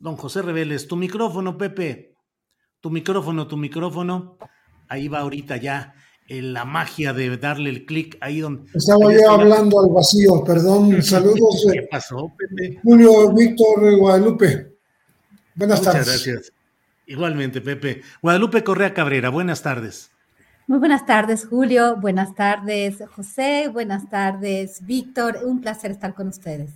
Don José Reveles, tu micrófono, Pepe. Tu micrófono, tu micrófono. Ahí va ahorita ya en la magia de darle el clic ahí donde. Estaba yo hablando al vacío, perdón. Saludos. ¿Qué pasó, Pepe? Julio Víctor Guadalupe. Buenas Muchas tardes. gracias. Igualmente, Pepe. Guadalupe Correa Cabrera, buenas tardes. Muy buenas tardes, Julio. Buenas tardes, José. Buenas tardes, Víctor. Un placer estar con ustedes.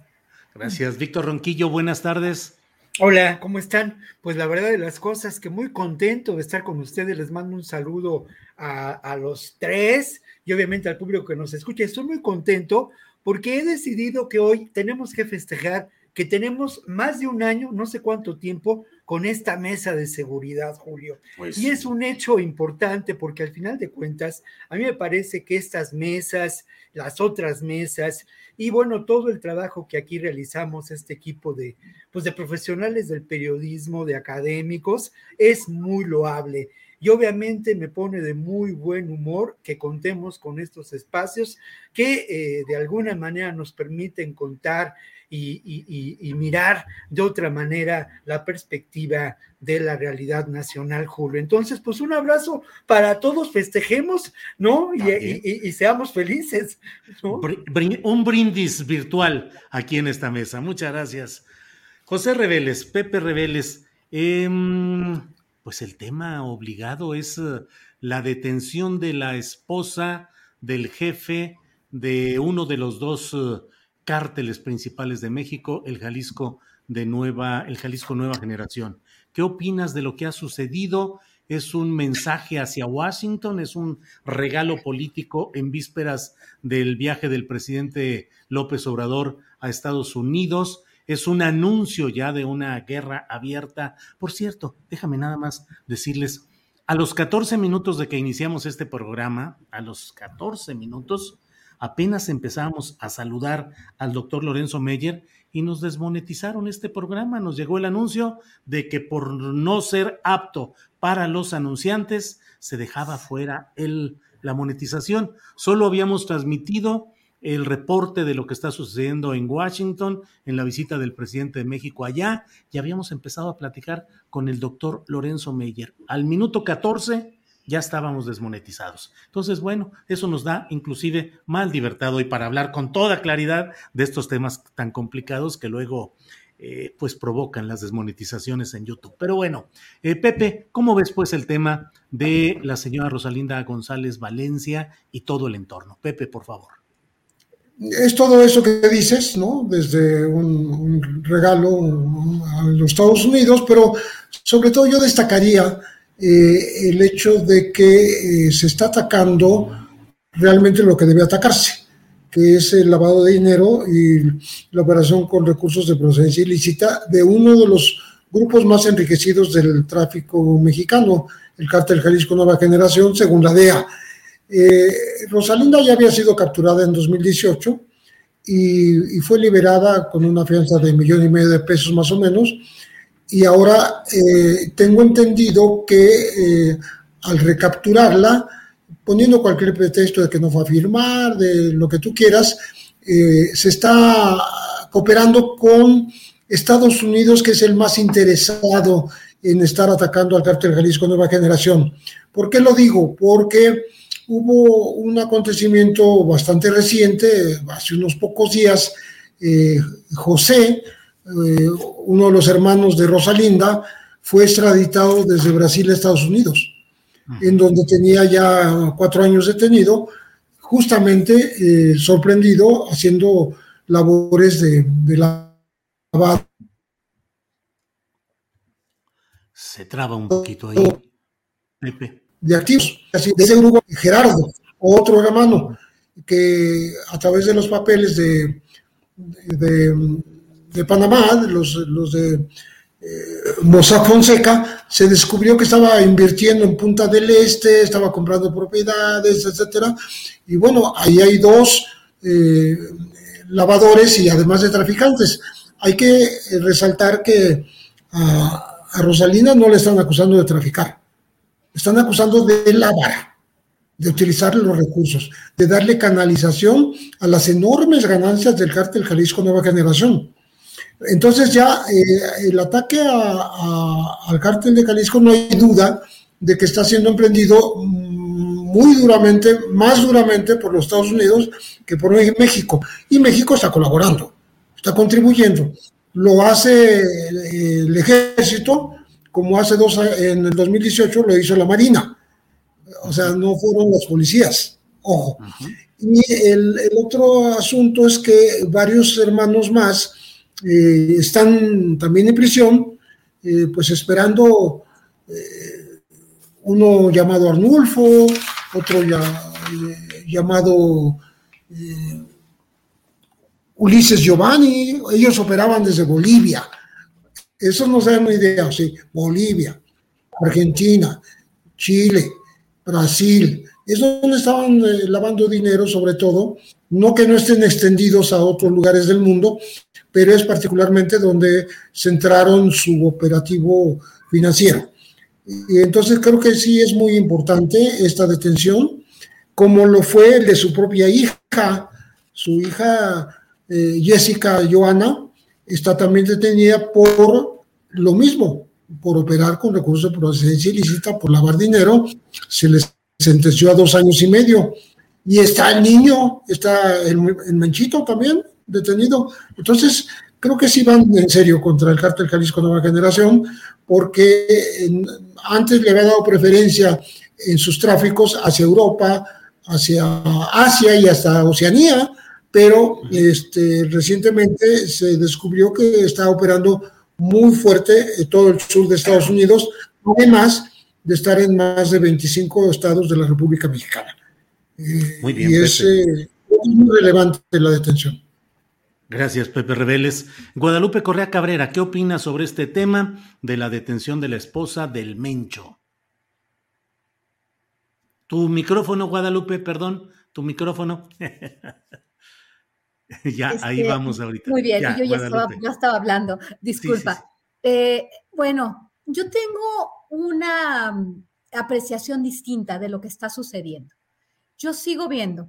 Gracias. Víctor Ronquillo, buenas tardes. Hola, ¿cómo están? Pues la verdad de las cosas que muy contento de estar con ustedes. Les mando un saludo a, a los tres y obviamente al público que nos escucha. Estoy muy contento porque he decidido que hoy tenemos que festejar que tenemos más de un año, no sé cuánto tiempo, con esta mesa de seguridad, Julio. Pues y es un hecho importante porque al final de cuentas, a mí me parece que estas mesas, las otras mesas y bueno, todo el trabajo que aquí realizamos, este equipo de, pues de profesionales del periodismo, de académicos, es muy loable. Y obviamente me pone de muy buen humor que contemos con estos espacios que eh, de alguna manera nos permiten contar y, y, y, mirar de otra manera la perspectiva de la realidad nacional, Julio. Entonces, pues un abrazo para todos, festejemos, ¿no? Y, seamos felices. ¿no? Un brindis virtual aquí en esta mesa. Muchas gracias. José Reveles, Pepe Reveles, eh, pues el tema obligado es la detención de la esposa del jefe de uno de los dos uh, cárteles principales de México, el Jalisco de Nueva, el Jalisco Nueva Generación. ¿Qué opinas de lo que ha sucedido? ¿Es un mensaje hacia Washington? ¿Es un regalo político en vísperas del viaje del presidente López Obrador a Estados Unidos? ¿Es un anuncio ya de una guerra abierta? Por cierto, déjame nada más decirles, a los 14 minutos de que iniciamos este programa, a los 14 minutos, apenas empezamos a saludar al doctor Lorenzo Meyer y nos desmonetizaron este programa. Nos llegó el anuncio de que por no ser apto para los anunciantes se dejaba fuera la monetización. Solo habíamos transmitido el reporte de lo que está sucediendo en Washington, en la visita del presidente de México allá, y habíamos empezado a platicar con el doctor Lorenzo Meyer. Al minuto 14 ya estábamos desmonetizados. Entonces, bueno, eso nos da inclusive más libertad hoy para hablar con toda claridad de estos temas tan complicados que luego eh, pues provocan las desmonetizaciones en YouTube. Pero bueno, eh, Pepe, ¿cómo ves pues el tema de la señora Rosalinda González Valencia y todo el entorno? Pepe, por favor. Es todo eso que dices, ¿no? Desde un, regalo a los Estados Unidos, pero sobre todo yo destacaría eh, el hecho de que eh, se está atacando realmente lo que debe atacarse, que es el lavado de dinero y la operación con recursos de procedencia ilícita de uno de los grupos más enriquecidos del tráfico mexicano, el cártel Jalisco Nueva Generación, según la DEA. Eh, Rosalinda ya había sido capturada en 2018 y, y, fue liberada con una fianza de millón y medio de pesos más o menos. Y ahora eh, tengo entendido que eh, al recapturarla, poniendo cualquier pretexto de que no fue a firmar, de lo que tú quieras, se está cooperando con Estados Unidos, que es el más interesado en estar atacando al cártel Jalisco Nueva Generación. ¿Por qué lo digo? Porque hubo un acontecimiento bastante reciente, hace unos pocos días, eh, José, eh, uno de los hermanos de Rosalinda, fue extraditado desde Brasil a Estados Unidos, en donde tenía ya cuatro años detenido, justamente eh, sorprendido haciendo labores de, de lavado Se traba un poquito ahí, Pepe. De activos, así, de ese grupo, Gerardo, otro hermano, que a través de los papeles de, de, Panamá, los, los de eh, Fonseca, se descubrió que estaba invirtiendo en Punta del Este, estaba comprando propiedades, etcétera. Y bueno, ahí hay dos eh, lavadores y además de traficantes. Hay que resaltar que a Rosalina no le están acusando de traficar, están acusando de lavar, de utilizar los recursos, de darle canalización a las enormes ganancias del cártel Jalisco Nueva Generación. Entonces ya eh, el ataque al cártel de Jalisco no hay duda de que está siendo emprendido muy duramente, más duramente por los Estados Unidos que por México. Y México está colaborando, está contribuyendo lo hace el ejército, como hace dos en el 2018 lo hizo la Marina. O sea, no fueron las policías, ojo. Y el, otro asunto es que varios hermanos más eh, están también en prisión, eh, pues esperando eh, uno llamado Arnulfo, otro ya, llamado Ulises Giovanni, ellos operaban desde Bolivia. Eso no da una idea, sí, Bolivia, Argentina, Chile, Brasil, es donde estaban eh, lavando dinero sobre todo, no que no estén extendidos a otros lugares del mundo, pero es particularmente donde centraron su operativo financiero. Y entonces creo que sí es muy importante esta detención, como lo fue el de su propia hija. Su hija eh, Jessica Joana está también detenida por lo mismo, por operar con recursos de procedencia ilícita, por lavar dinero. Se les sentenció a dos años y medio. Y está el niño, está el, Manchito también detenido. Entonces, creo que sí van en serio contra el cártel Jalisco Nueva Generación, porque antes le había dado preferencia en sus tráficos hacia Europa, hacia Asia y hasta Oceanía, pero este, recientemente se descubrió que está operando muy fuerte en todo el sur de Estados Unidos, además de estar en más de 25 estados de la República Mexicana. Eh, muy bien. Y es eh, muy relevante la detención. Gracias, Pepe Reveles. Guadalupe Correa Cabrera, ¿qué opinas sobre este tema de la detención de la esposa del Mencho? Tu micrófono, Guadalupe, perdón, tu micrófono. ya, ahí este, vamos ahorita. Muy bien, yo ya estaba, hablando, disculpa. Eh, bueno, yo tengo una mm, apreciación distinta de lo que está sucediendo. Yo sigo viendo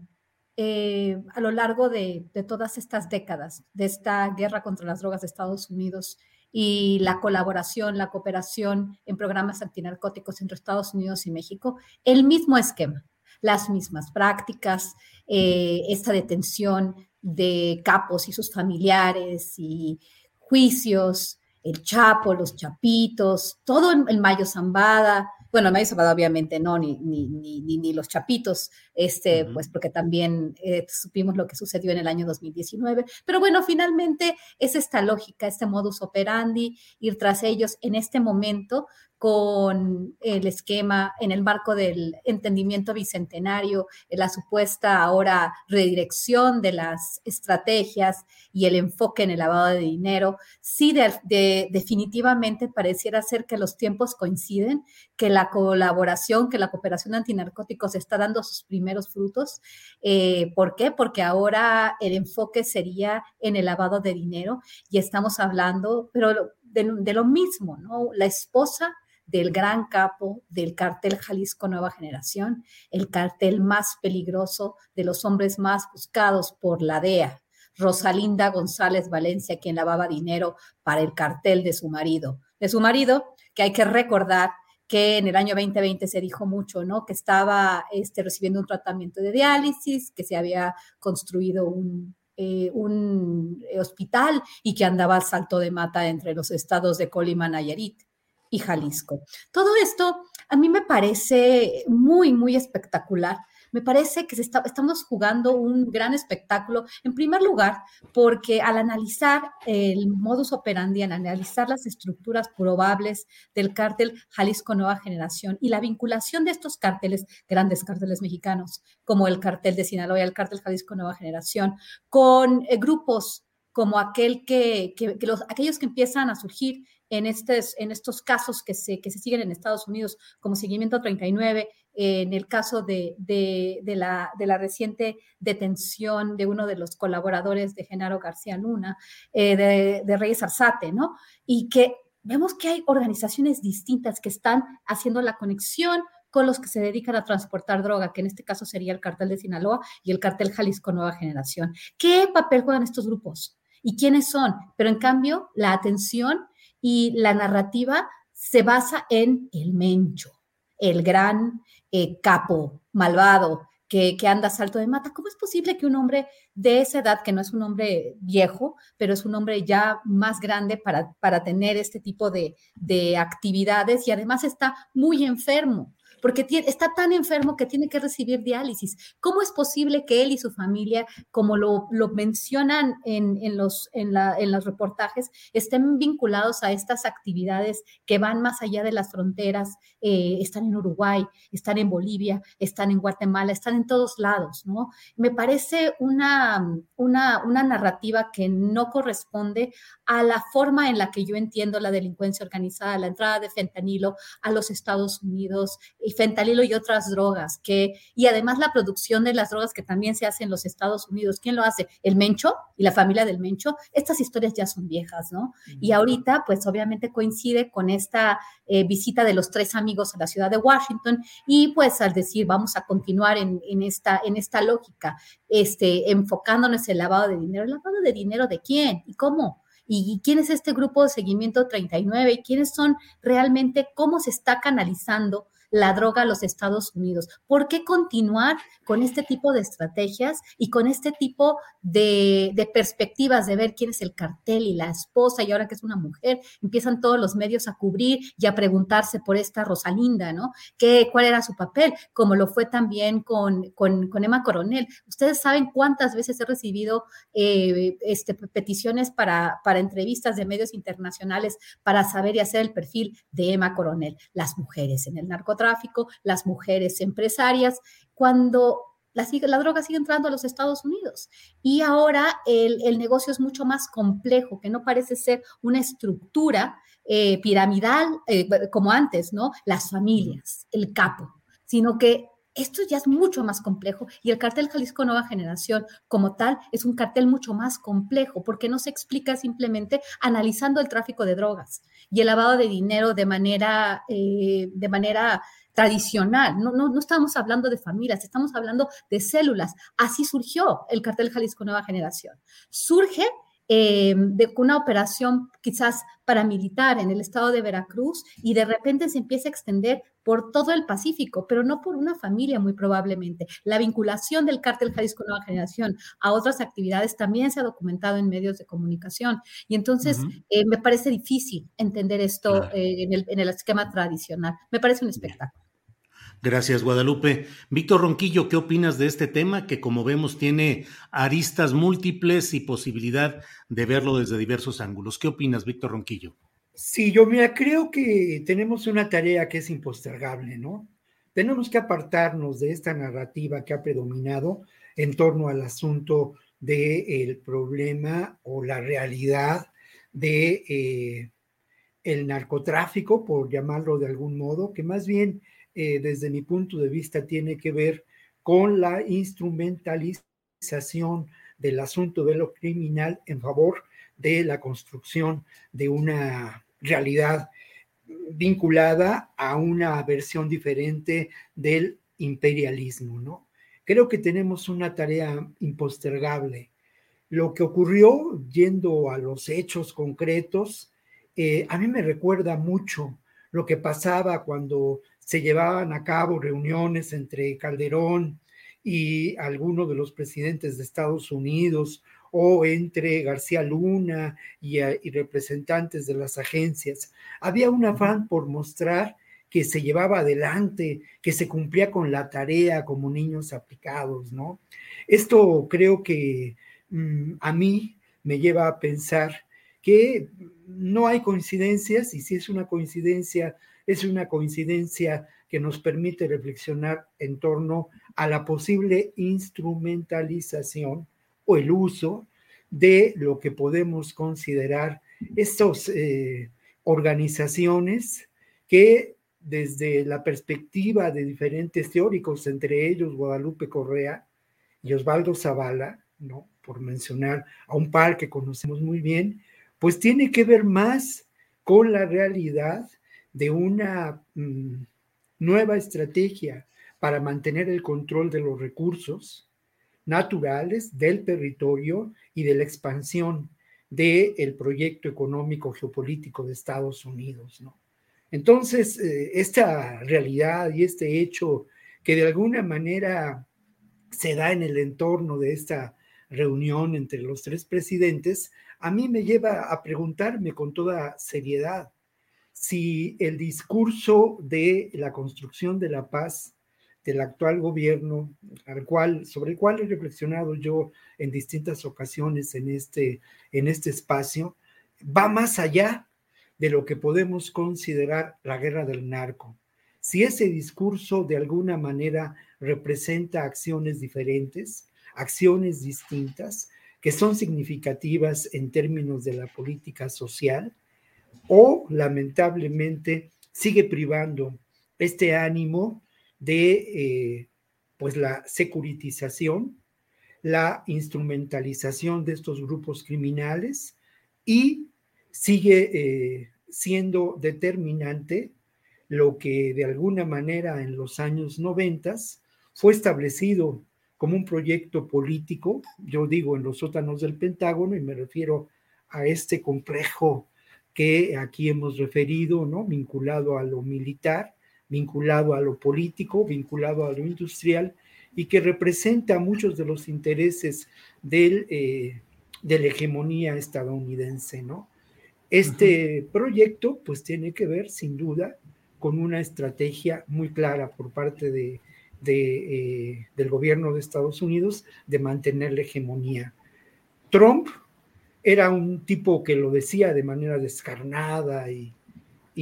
eh, a lo largo de, de, todas estas décadas, de esta guerra contra las drogas de Estados Unidos y la colaboración, la cooperación en programas antinarcóticos entre Estados Unidos y México, el mismo esquema, las mismas prácticas, eh, esta detención de capos y sus familiares y juicios, el Chapo, los Chapitos, todo el Mayo Zambada, bueno, Mayo Zambada obviamente no, ni, ni, ni, ni los Chapitos, este, pues porque también eh, supimos lo que sucedió en el año 2019, pero bueno, finalmente es esta lógica, este modus operandi, ir tras ellos en este momento, con el esquema en el marco del entendimiento bicentenario, la supuesta ahora redirección de las estrategias y el enfoque en el lavado de dinero, sí de, definitivamente pareciera ser que los tiempos coinciden, que la colaboración, que la cooperación antinarcóticos está dando sus primeros frutos. Eh, ¿Por qué? Porque ahora el enfoque sería en el lavado de dinero y estamos hablando, pero de, de lo mismo, ¿no? La esposa del gran capo del cartel Jalisco Nueva Generación, el cartel más peligroso de los hombres más buscados por la DEA, Rosalinda González Valencia, quien lavaba dinero para el cartel de su marido. De su marido, que hay que recordar que en el año 2020 se dijo mucho, ¿no? Que estaba este, recibiendo un tratamiento de diálisis, que se había construido un, eh, un hospital y que andaba al salto de mata entre los estados de Colima, Nayarit y Jalisco. Todo esto a mí me parece muy, muy espectacular me parece que estamos jugando un gran espectáculo, en primer lugar, porque al analizar el modus operandi, al analizar las estructuras probables del cártel Jalisco Nueva Generación y la vinculación de estos cárteles, grandes cárteles mexicanos, como el cartel de Sinaloa y el cártel Jalisco Nueva Generación, con eh, grupos como aquel que, los, aquellos que empiezan a surgir en, estos casos que se, que se siguen en Estados Unidos, como Seguimiento 39 en el caso de, la, reciente detención de uno de los colaboradores de Genaro García Luna, eh, de, de, Reyes Arzate, ¿no? Y que vemos que hay organizaciones distintas que están haciendo la conexión con los que se dedican a transportar droga, que en este caso sería el cartel de Sinaloa y el cartel Jalisco Nueva Generación. ¿Qué papel juegan estos grupos? ¿Y quiénes son? Pero en cambio, la atención y la narrativa se basa en el mencho, el gran eh, capo, malvado, que, anda salto de mata. ¿Cómo es posible que un hombre de esa edad, que no es un hombre viejo, pero es un hombre ya más grande para, para tener este tipo de, de actividades y además está muy enfermo? Porque está tan enfermo que tiene que recibir diálisis. ¿Cómo es posible que él y su familia, como lo, mencionan en, los, reportajes, estén vinculados a estas actividades que van más allá de las fronteras? Eh, están en Uruguay, están en Bolivia, están en Guatemala, están en todos lados, ¿no? Me parece una narrativa que no corresponde a la forma en la que yo entiendo la delincuencia organizada, la entrada de fentanilo a los Estados Unidos y fentanilo y otras drogas, que, y además la producción de las drogas que también se hace en los Estados Unidos. ¿Quién lo hace? El Mencho y la familia del Mencho. Estas historias ya son viejas, ¿no? Y ahorita, pues obviamente coincide con esta eh, visita de los tres amigos a la ciudad de Washington y pues al decir, vamos a continuar en, en, esta, en esta lógica, este, enfocándonos en el lavado de dinero. ¿El lavado de dinero de quién y cómo? y quién es este grupo de seguimiento 39 y quiénes son realmente, cómo se está canalizando la droga a los Estados Unidos. ¿Por qué continuar con este tipo de estrategias y con este tipo de, perspectivas de ver quién es el cartel y la esposa y ahora que es una mujer, empiezan todos los medios a cubrir y a preguntarse por esta Rosalinda, ¿no? ¿Qué, ¿Cuál era su papel? Como lo fue también con, con, Emma Coronel. Ustedes saben cuántas veces he recibido eh, este, peticiones para, para entrevistas de medios internacionales para saber y hacer el perfil de Emma Coronel, las mujeres en el narcotráfico las mujeres empresarias, cuando la, la, droga sigue entrando a los Estados Unidos. Y ahora el, negocio es mucho más complejo, que no parece ser una estructura eh, piramidal eh, como antes, ¿no? Las familias, el capo, sino que esto ya es mucho más complejo y el cartel Jalisco Nueva Generación como tal es un cartel mucho más complejo porque no se explica simplemente analizando el tráfico de drogas y el lavado de dinero de manera, eh, de manera tradicional. No, no, no estamos hablando de familias, estamos hablando de células. Así surgió el cartel Jalisco Nueva Generación. Surge eh, de una operación quizás paramilitar en el estado de Veracruz y de repente se empieza a extender por todo el Pacífico, pero no por una familia muy probablemente. La vinculación del cártel Jalisco Nueva Generación a otras actividades también se ha documentado en medios de comunicación y entonces eh, me parece difícil entender esto eh, en, el, en el esquema tradicional. Me parece un espectáculo. Gracias, Guadalupe. Víctor Ronquillo, ¿qué opinas de este tema que, como vemos, tiene aristas múltiples y posibilidad de verlo desde diversos ángulos? ¿Qué opinas, Víctor Ronquillo? Sí, yo creo que tenemos una tarea que es impostergable, ¿no? Tenemos que apartarnos de esta narrativa que ha predominado en torno al asunto del problema o la realidad de eh, narcotráfico, por llamarlo de algún modo, que más bien eh, desde mi punto de vista, tiene que ver con la instrumentalización del asunto de lo criminal en favor de la construcción de una realidad vinculada a una versión diferente del imperialismo, ¿no? Creo que tenemos una tarea impostergable. lo que ocurrió, yendo a los hechos concretos, eh, a mí me recuerda mucho lo que pasaba cuando se llevaban a cabo reuniones entre Calderón y algunos de los presidentes de Estados Unidos o entre García Luna y, eh, y, representantes de las agencias. Había un afán por mostrar que se llevaba adelante, que se cumplía con la tarea como niños aplicados, ¿no? Esto creo que mm, a mí me lleva a pensar que no hay coincidencias y si es una coincidencia, es una coincidencia que nos permite reflexionar en torno a la posible instrumentalización o el uso de lo que podemos considerar estas eh, organizaciones que desde la perspectiva de diferentes teóricos, entre ellos Guadalupe Correa y Osvaldo Zavala, ¿no? por mencionar a un par que conocemos muy bien, pues tiene que ver más con la realidad de una mm, nueva estrategia para mantener el control de los recursos naturales del territorio y de la expansión del proyecto económico geopolítico de Estados Unidos, ¿no? Entonces, eh, esta realidad y este hecho que de alguna manera se da en el entorno de esta reunión entre los tres presidentes, a mí me lleva a preguntarme con toda seriedad si el discurso de la construcción de la paz del actual gobierno, al cual, sobre el cual he reflexionado yo en distintas ocasiones en este, en este espacio, va más allá de lo que podemos considerar la guerra del narco. Si ese discurso de alguna manera representa acciones diferentes, acciones distintas, que son significativas en términos de la política social, o lamentablemente sigue privando este ánimo de eh, pues la securitización, la instrumentalización de estos grupos criminales y sigue eh, siendo determinante lo que de alguna manera en los años noventas fue establecido como un proyecto político, yo digo en los sótanos del Pentágono y me refiero a este complejo que aquí hemos referido, ¿no? Vinculado a lo militar, vinculado a lo político, vinculado a lo industrial y que representa muchos de los intereses del, eh, de la hegemonía estadounidense, ¿no? Este proyecto pues tiene que ver sin duda con una estrategia muy clara por parte de, eh, del gobierno de Estados Unidos de mantener la hegemonía. Trump era un tipo que lo decía de manera descarnada y,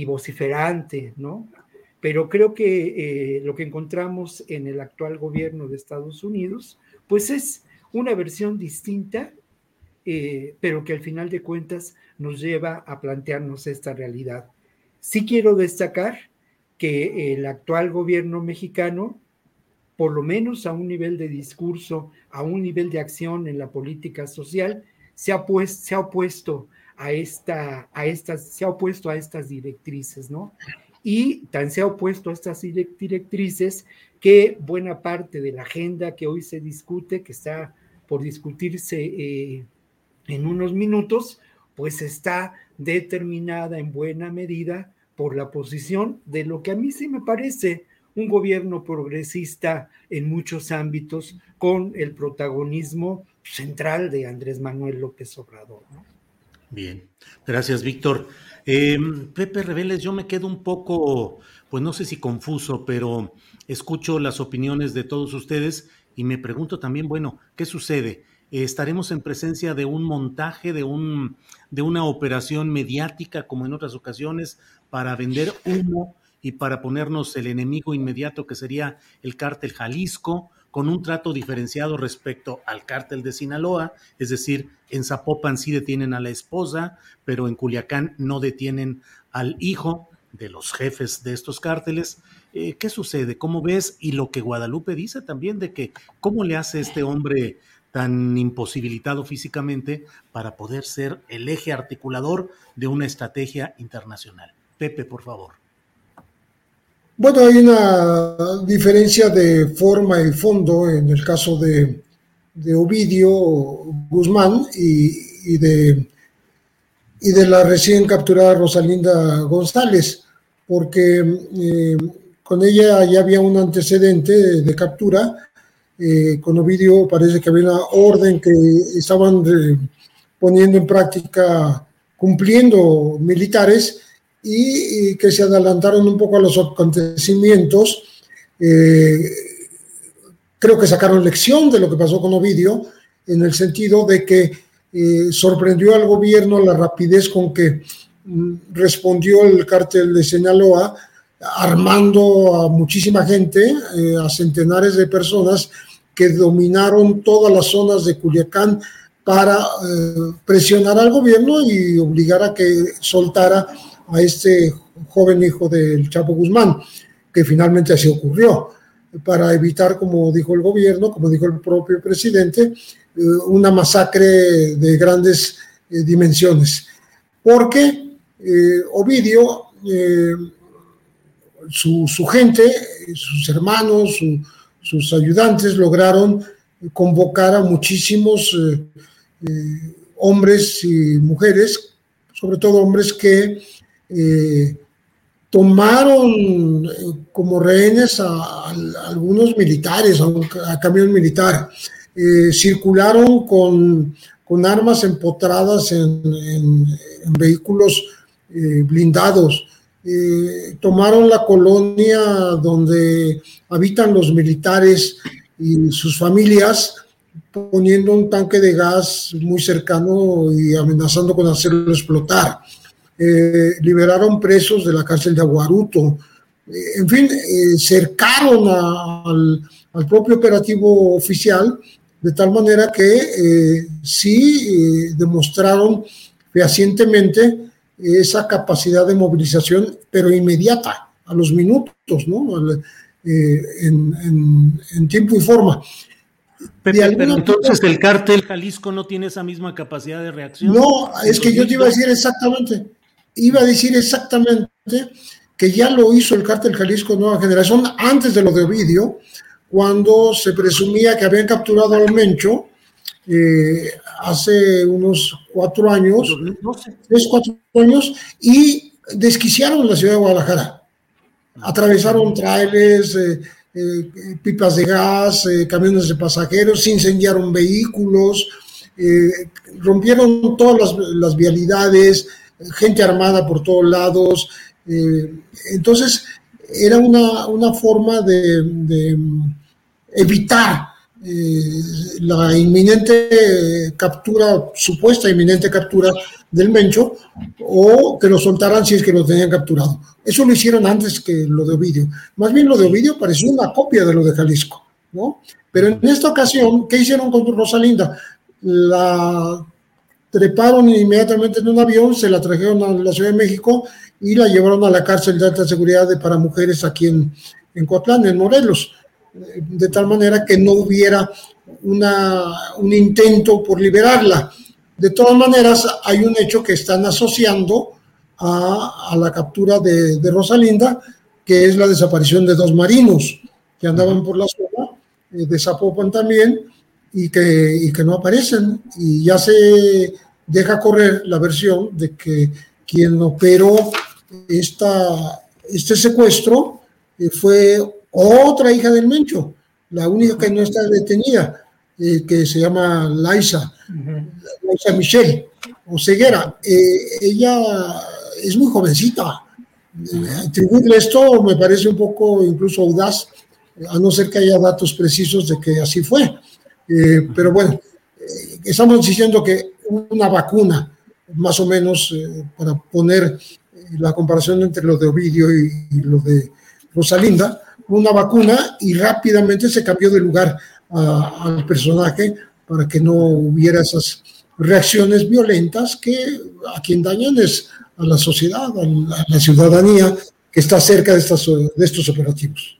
vociferante, ¿no? Pero creo que eh, lo que encontramos en el actual gobierno de Estados Unidos, pues es una versión distinta eh, pero que al final de cuentas nos lleva a plantearnos esta realidad. Sí quiero destacar que el actual gobierno mexicano, por lo menos a un nivel de discurso, a un nivel de acción en la política social, se ha, se ha opuesto a, esta, a estas, se ha opuesto a estas directrices, ¿no? Y tan se ha opuesto a estas directrices que buena parte de la agenda que hoy se discute, que está por discutirse eh, en unos minutos, pues está determinada en buena medida por la posición de lo que a mí sí me parece un gobierno progresista en muchos ámbitos con el protagonismo central de Andrés Manuel López Obrador. Bien, gracias Víctor. Eh, Pepe Reveles, yo me quedo un poco, pues no sé si confuso, pero escucho las opiniones de todos ustedes y me pregunto también, bueno, ¿qué sucede? estaremos en presencia de un montaje, de, un, de una operación mediática, como en otras ocasiones, para vender humo y para ponernos el enemigo inmediato que sería el cártel Jalisco, con un trato diferenciado respecto al cártel de Sinaloa, es decir, en Zapopan sí detienen a la esposa, pero en Culiacán no detienen al hijo de los jefes de estos cárteles. Eh, ¿Qué sucede? ¿Cómo ves? Y lo que Guadalupe dice también de que cómo le hace este hombre tan imposibilitado físicamente para poder ser el eje articulador de una estrategia internacional. Pepe, por favor. Bueno, hay una diferencia de forma y fondo en el caso de de Ovidio Guzmán y, de, y de la recién capturada Rosalinda González, porque eh, con ella ya había un antecedente de captura. Eh, con Ovidio parece que había una orden que estaban eh, poniendo en práctica, cumpliendo militares y, que se adelantaron un poco a los acontecimientos. creo que sacaron lección de lo que pasó con Ovidio en el sentido de que sorprendió al gobierno la rapidez con que mm, respondió el cártel de Sinaloa armando a muchísima gente, eh, a centenares de personas que dominaron todas las zonas de Culiacán para eh, presionar al gobierno y obligar a que soltara a este joven hijo del Chapo Guzmán, que finalmente así ocurrió, para evitar, como dijo el gobierno, como dijo el propio presidente, eh, una masacre de grandes dimensiones. Porque Ovidio su, gente, sus hermanos, sus ayudantes lograron convocar a muchísimos eh, eh, hombres y mujeres, sobre todo hombres que eh, tomaron como rehenes a, algunos militares, a, camión militar, circularon con, armas empotradas en vehículos blindados, eh, tomaron la colonia donde habitan los militares y sus familias, poniendo un tanque de gas muy cercano y amenazando con hacerlo explotar. Eh, liberaron presos de la cárcel de Aguaruto. Eh, en fin, cercaron al, al, propio operativo oficial de tal manera que sí demostraron fehacientemente esa capacidad de movilización, pero inmediata, a los minutos, ¿no? Eh, en, tiempo y forma. pero entonces el cártel Jalisco no tiene esa misma capacidad de reacción. No, es que yo te iba a decir exactamente, iba a decir exactamente que ya lo hizo el cártel Jalisco Nueva Generación antes de lo de Ovidio, cuando se presumía que habían capturado al Mencho, eh, hace unos cuatro años, tres, cuatro años, y desquiciaron la ciudad de Guadalajara. Atravesaron trailers, eh, eh, pipas de gas, camiones de pasajeros, incendiaron vehículos, rompieron todas las, vialidades, gente armada por todos lados. entonces, era una, forma de evitar eh, la inminente captura, supuesta inminente captura del Mencho, o que lo soltaran si es que lo tenían capturado. Eso lo hicieron antes que lo de Ovidio. Más bien lo de Ovidio pareció una copia de lo de Jalisco, ¿no? Pero en esta ocasión, ¿qué hicieron con Rosalinda? La treparon inmediatamente en un avión, se la trajeron a la Ciudad de México y la llevaron a la cárcel de alta seguridad de para mujeres aquí en, en Coatlán, en Morelos de tal manera que no hubiera una, un intento por liberarla. De todas maneras, hay un hecho que están asociando a, la captura de, Rosalinda, que es la desaparición de dos marinos que andaban por la zona, eh, de Zapopan también, y que, y que no aparecen. Y ya se deja correr la versión de que quien operó esta, este secuestro eh, fue otra hija del Mencho, la única que no está detenida, eh, que se llama Laisa, Laisa Michelle, o Ceguera. Eh, ella es muy jovencita. Atribuirle esto me parece un poco incluso audaz, a no ser que haya datos precisos de que así fue. Eh, pero bueno, estamos diciendo que una vacuna, más o menos, para poner la comparación entre lo de Ovidio y, y lo de Rosalinda, una vacuna y rápidamente se cambió de lugar al personaje para que no hubiera esas reacciones violentas que a quien dañan es a la sociedad, a la, ciudadanía que está cerca de, estas, de estos operativos.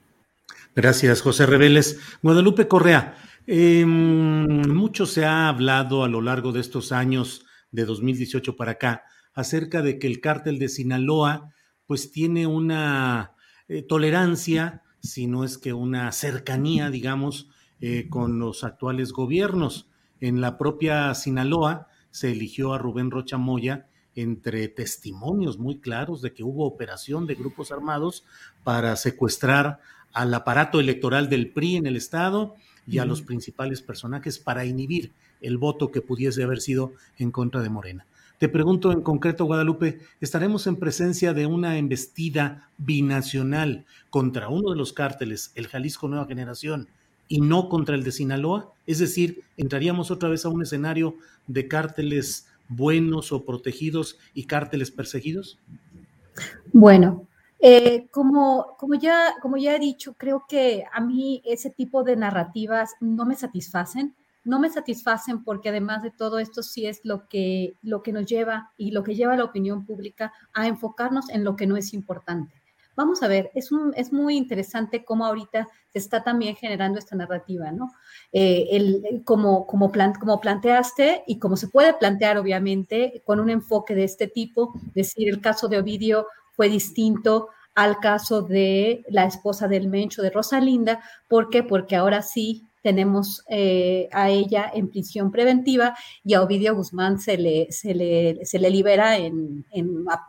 Gracias, José Reveles. Guadalupe Correa, em, mucho se ha hablado a lo largo de estos años de 2018 para acá acerca de que el cártel de Sinaloa pues tiene una eh, tolerancia si no es que una cercanía, digamos, eh, con los actuales gobiernos. En la propia Sinaloa se eligió a Rubén Rocha Moya entre testimonios muy claros de que hubo operación de grupos armados para secuestrar al aparato electoral del PRI en el Estado y a los principales personajes para inhibir el voto que pudiese haber sido en contra de Morena. Te pregunto en concreto, Guadalupe, ¿estaremos en presencia de una embestida binacional contra uno de los cárteles, el Jalisco Nueva Generación, y no contra el de Sinaloa? Es decir, ¿entraríamos otra vez a un escenario de cárteles buenos o protegidos y cárteles perseguidos? Bueno, eh, como, ya, he dicho, creo que a mí ese tipo de narrativas no me satisfacen. No me satisfacen porque además de todo esto sí es lo que, nos lleva y lo que lleva a la opinión pública a enfocarnos en lo que no es importante. Vamos a ver, es, muy interesante cómo ahorita se está también generando esta narrativa, ¿no? Eh, como, como, como planteaste y como se puede plantear, obviamente, con un enfoque de este tipo, decir, el caso de Ovidio fue distinto al caso de la esposa del Mencho de Rosalinda. ¿Por qué? Porque ahora sí tenemos eh, a ella en prisión preventiva y a Ovidio Guzmán se le, se le, se le libera en,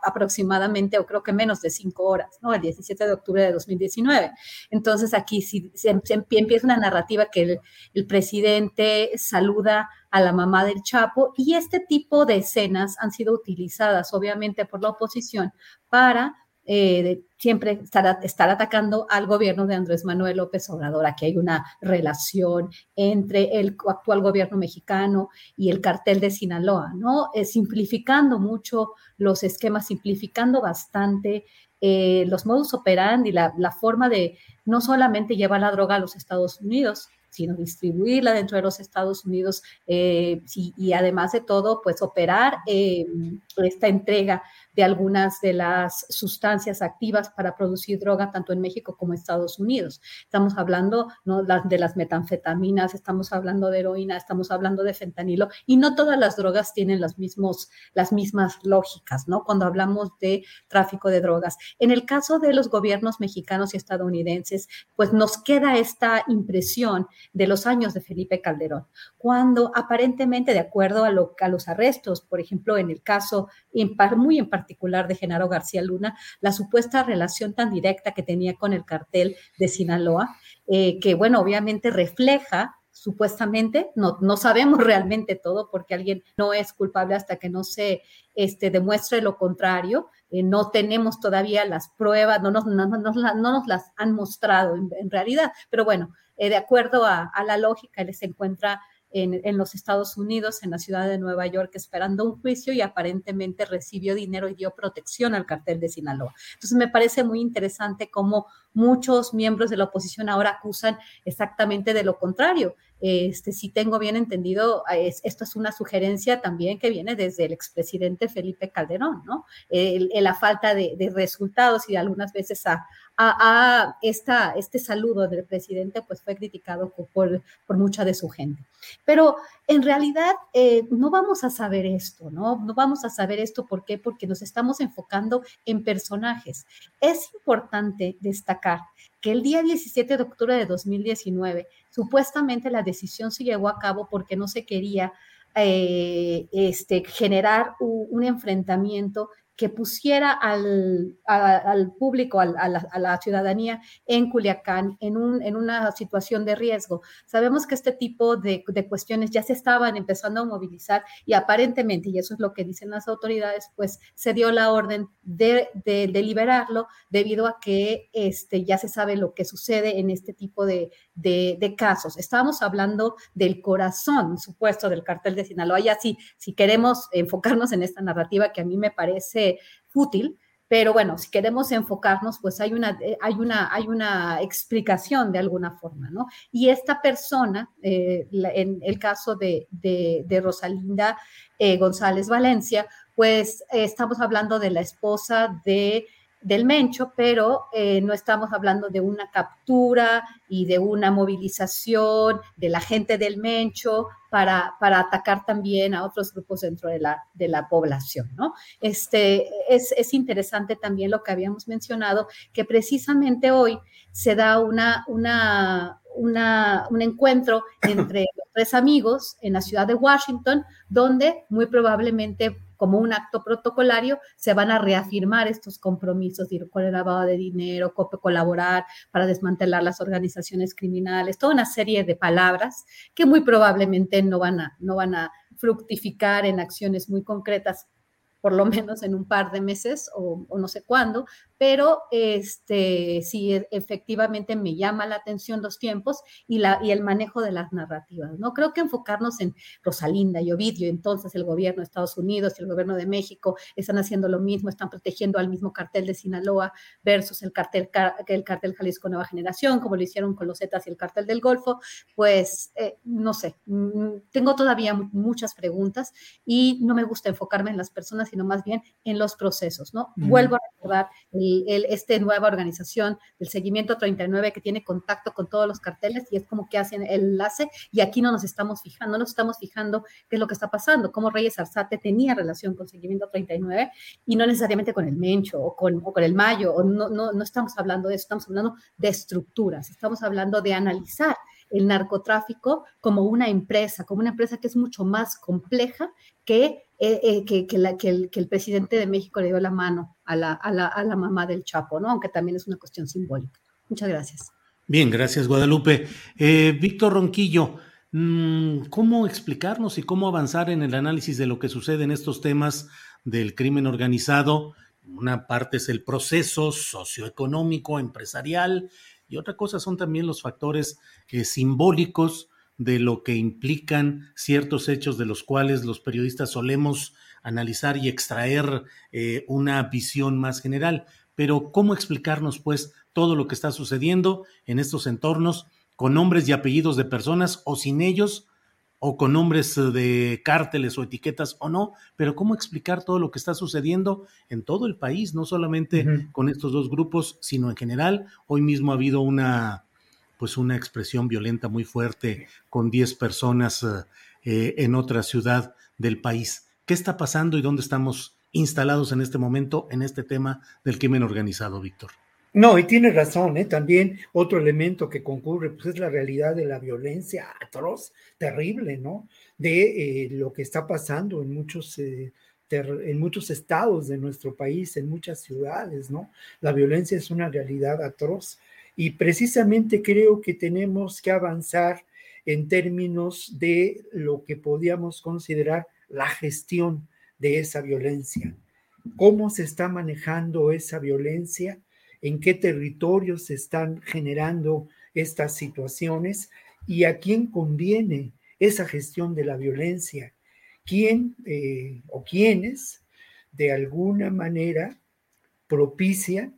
aproximadamente, o creo que menos de cinco horas, ¿no? El 17 de octubre de 2019. Entonces aquí sí, se, empieza una narrativa que el, el presidente saluda a la mamá del Chapo y este tipo de escenas han sido utilizadas obviamente por la oposición para eh, siempre estar, estar atacando al gobierno de Andrés Manuel López Obrador. Aquí hay una relación entre el actual gobierno mexicano y el cartel de Sinaloa, ¿no? Eh, simplificando mucho los esquemas, simplificando bastante eh, los modus operandi, la, la forma de no solamente llevar la droga a los Estados Unidos, sino distribuirla dentro de los Estados Unidos y, y, además de todo, pues operar esta entrega de algunas de las sustancias activas para producir droga tanto en México como en Estados Unidos. Estamos hablando ¿no? de las metanfetaminas, estamos hablando de heroína, estamos hablando de fentanilo y no todas las drogas tienen las, mismos, las mismas lógicas, ¿no? Cuando hablamos de tráfico de drogas. En el caso de los gobiernos mexicanos y estadounidenses, pues nos queda esta impresión de los años de Felipe Calderón, cuando aparentemente, de acuerdo a, lo, a los arrestos, por ejemplo, en el caso muy en particular de Genaro García Luna, la supuesta relación tan directa que tenía con el cartel de Sinaloa, eh, que bueno, obviamente refleja supuestamente, no, no sabemos realmente todo porque alguien no es culpable hasta que no se este, demuestre lo contrario, eh, no tenemos todavía las pruebas, no nos, no, nos las han mostrado en, realidad, pero bueno, eh, de acuerdo a, a, la lógica, les encuentra en, los Estados Unidos, en la ciudad de Nueva York, esperando un juicio y aparentemente recibió dinero y dio protección al cartel de Sinaloa. Entonces me parece muy interesante cómo muchos miembros de la oposición ahora acusan exactamente de lo contrario. Este, si tengo bien entendido, esto es una sugerencia también que viene desde el expresidente Felipe Calderón, ¿no? la falta de, resultados y algunas veces a, esta, este saludo del presidente pues fue criticado por, por mucha de su gente. Pero en realidad eh, no vamos a saber esto, ¿no? No vamos a saber esto, ¿por qué? Porque nos estamos enfocando en personajes. Es importante destacar que el día 17 de octubre de 2019, supuestamente la decisión se llevó a cabo porque no se quería eh, este, generar un enfrentamiento que pusiera al, al público, a la, ciudadanía en Culiacán en, un, en una situación de riesgo. Sabemos que este tipo de, de, cuestiones ya se estaban empezando a movilizar y aparentemente, y eso es lo que dicen las autoridades, pues se dio la orden de, de, de liberarlo debido a que este, ya se sabe lo que sucede en este tipo de, de, casos. Estábamos hablando del corazón supuesto del cartel de Sinaloa. Ya si, si queremos enfocarnos en esta narrativa que a mí me parece útil, pero bueno, si queremos enfocarnos, pues hay una, eh, hay una, hay una explicación de alguna forma, ¿no? Y esta persona, eh, en el caso de, de, Rosalinda eh, González Valencia, pues estamos hablando de la esposa de del Mencho, pero eh, no estamos hablando de una captura y de una movilización de la gente del Mencho para, para atacar también a otros grupos dentro de la, de la población, ¿no? Este, es, es interesante también lo que habíamos mencionado, que precisamente hoy se da una, una, una, un encuentro entre los tres amigos en la ciudad de Washington, donde muy probablemente como un acto protocolario, se van a reafirmar estos compromisos con el lavado de dinero, colaborar para desmantelar las organizaciones criminales, toda una serie de palabras que muy probablemente no van a, no van a fructificar en acciones muy concretas por lo menos en un par de meses o, no sé cuándo, pero este, sí, e, efectivamente me llama la atención los tiempos y, la, y el manejo de las narrativas. No creo que enfocarnos en Rosalinda y Ovidio, entonces el gobierno de Estados Unidos y el gobierno de México están haciendo lo mismo, están protegiendo al mismo cartel de Sinaloa versus el cartel, el cartel Jalisco Nueva Generación, como lo hicieron con los Zetas y el cartel del Golfo, pues eh, no sé, mm, tengo todavía muchas preguntas y no me gusta enfocarme en las personas sino más bien en los procesos, ¿no? Vuelvo a recordar el, esta nueva organización del seguimiento 39 que tiene contacto con todos los carteles y es como que hacen el enlace y aquí no nos estamos fijando, no nos estamos fijando qué es lo que está pasando, cómo Reyes Arzate tenía relación con seguimiento 39 y no necesariamente con el Mencho o con, o con el Mayo, o no, no, no estamos hablando de eso, estamos hablando de estructuras, estamos hablando de analizar el narcotráfico como una empresa, como una empresa que es mucho más compleja que, eh, eh, que, el, presidente de México le dio la mano a la, mamá del Chapo, ¿no? Aunque también es una cuestión simbólica. Muchas gracias. Bien, gracias Guadalupe. Eh, Víctor Ronquillo, mm, ¿cómo explicarnos y cómo avanzar en el análisis de lo que sucede en estos temas del crimen organizado? Una parte es el proceso socioeconómico, empresarial, y otra cosa son también los factores simbólicos de lo que implican ciertos hechos de los cuales los periodistas solemos analizar y extraer eh, una visión más general. Pero ¿cómo explicarnos pues todo lo que está sucediendo en estos entornos con nombres y apellidos de personas o sin ellos o con nombres eh, de cárteles o etiquetas o no, pero cómo explicar todo lo que está sucediendo en todo el país, no solamente con estos dos grupos, sino en general. Hoy mismo ha habido una, pues una expresión violenta muy fuerte con 10 personas eh, eh, en otra ciudad del país. ¿Qué está pasando y dónde estamos instalados en este momento en este tema del crimen organizado, Víctor? No, y tiene razón, ¿eh? también otro elemento que concurre pues es la realidad de la violencia atroz, terrible, ¿no? De lo que está pasando en muchos, en muchos estados de nuestro país, en muchas ciudades, ¿no? La violencia es una realidad atroz y precisamente creo que tenemos que avanzar en términos de lo que podíamos considerar la gestión de esa violencia. ¿Cómo se está manejando esa violencia? en qué territorios se están generando estas situaciones y a quién conviene esa gestión de la violencia, quién eh, o quiénes de alguna manera propicia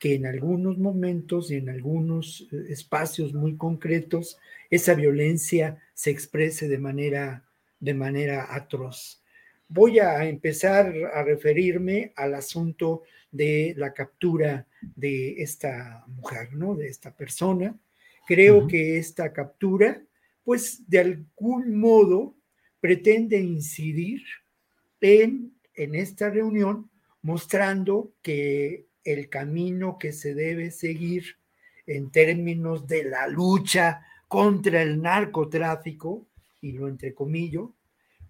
que en algunos momentos y en algunos eh, espacios muy concretos esa violencia se exprese de manera, de manera atroz. Voy a empezar a referirme al asunto de la captura de esta mujer, ¿no? De esta persona. Creo que esta captura, pues de algún modo pretende incidir en, en esta reunión, mostrando que el camino que se debe seguir en términos de la lucha contra el narcotráfico, y lo entrecomillo,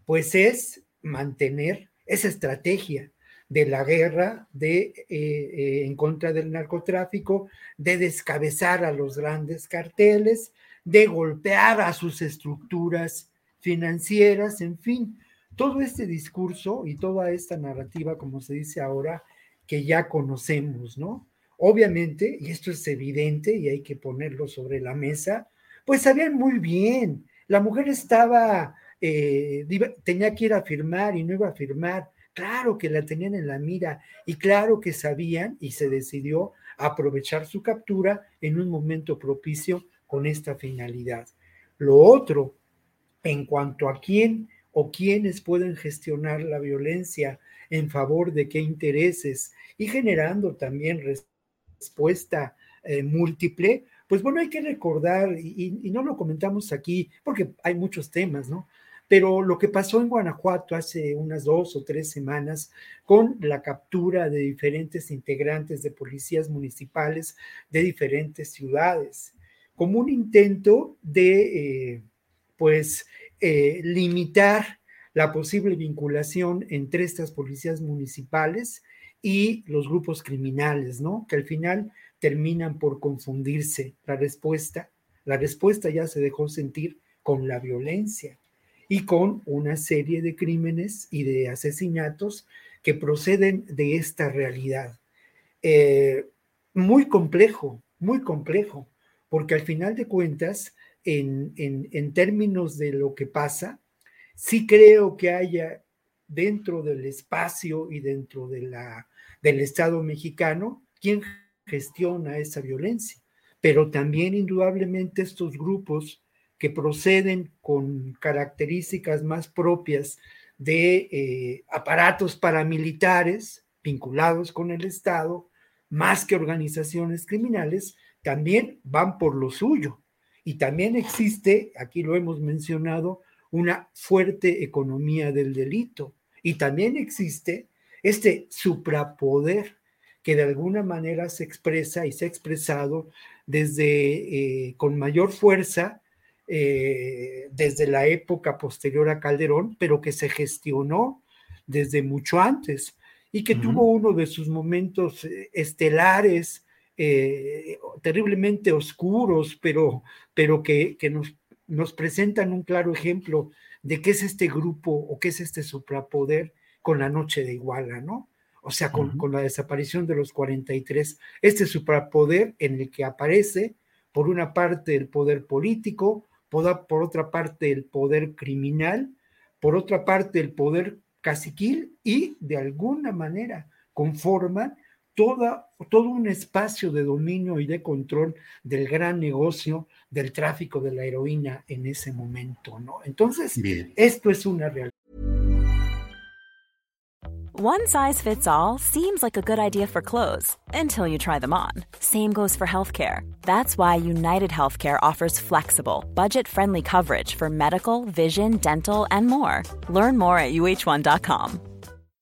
pues es mantener esa estrategia de la guerra de, eh, eh, en contra del narcotráfico, de descabezar a los grandes carteles, de golpear a sus estructuras financieras, en fin, todo este discurso y toda esta narrativa, como se dice ahora, que ya conocemos, ¿no? Obviamente, y esto es evidente y hay que ponerlo sobre la mesa, pues sabían muy bien, la mujer estaba, eh, tenía que ir a firmar y no iba a firmar, Claro que la tenían en la mira y claro que sabían y se decidió aprovechar su captura en un momento propicio con esta finalidad. Lo otro, en cuanto a quién o quiénes pueden gestionar la violencia en favor de qué intereses y generando también respuesta eh, múltiple, pues bueno, hay que recordar, y, no lo comentamos aquí, porque hay muchos temas, ¿no? Pero lo que pasó en Guanajuato hace unas dos o tres semanas con la captura de diferentes integrantes de policías municipales de diferentes ciudades, como un intento de, eh, pues, eh, limitar la posible vinculación entre estas policías municipales y los grupos criminales, ¿no? Que al final terminan por confundirse la respuesta. La respuesta ya se dejó sentir con la violencia y con una serie de crímenes y de asesinatos que proceden de esta realidad. Eh, muy complejo, muy complejo, porque al final de cuentas, en, en, términos de lo que pasa, sí creo que haya dentro del espacio y dentro de la, del Estado mexicano quien gestiona esa violencia, pero también indudablemente estos grupos que proceden con características más propias de eh, aparatos paramilitares vinculados con el Estado, más que organizaciones criminales, también van por lo suyo. Y también existe, aquí lo hemos mencionado, una fuerte economía del delito. Y también existe este suprapoder que de alguna manera se expresa y se ha expresado desde eh, con mayor fuerza eh, desde la época posterior a Calderón, pero que se gestionó desde mucho antes y que tuvo uno de sus momentos eh, estelares, terriblemente oscuros, pero, pero que, que nos, nos presentan un claro ejemplo de qué es este grupo o qué es este suprapoder con la noche de Iguala, ¿no? o sea, con, la desaparición de los 43, este superpoder en el que aparece, por una parte, el poder político, por, por otra parte, el poder criminal, por otra parte, el poder caciquil y, de alguna manera, conforman toda, todo un espacio de dominio y de control del gran negocio del tráfico de la heroína en ese momento, ¿no? Entonces, Bien. esto es una realidad. One size fits all seems like a good idea for clothes until you try them on. Same goes for healthcare. That's why United Healthcare offers flexible, budget friendly coverage for medical, vision, dental, and more. Learn more at uh1.com.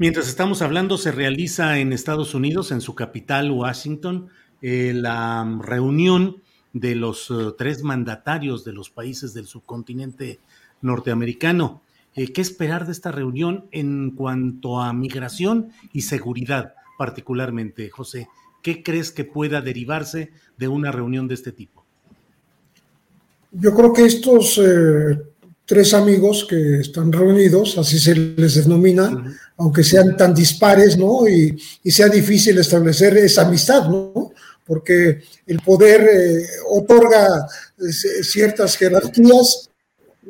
Mientras estamos hablando, se realiza en Estados Unidos, en su capital, Washington, eh, la reunión de los eh, tres mandatarios de los países del subcontinente norteamericano. Eh, ¿Qué esperar de esta reunión en cuanto a migración y seguridad, particularmente, José? ¿Qué crees que pueda derivarse de una reunión de este tipo? Yo creo que estos tres amigos que están reunidos, así se les denomina, aunque sean tan dispares, ¿no? Y, sea difícil establecer esa amistad, ¿no? Porque el poder eh, otorga eh, ciertas jerarquías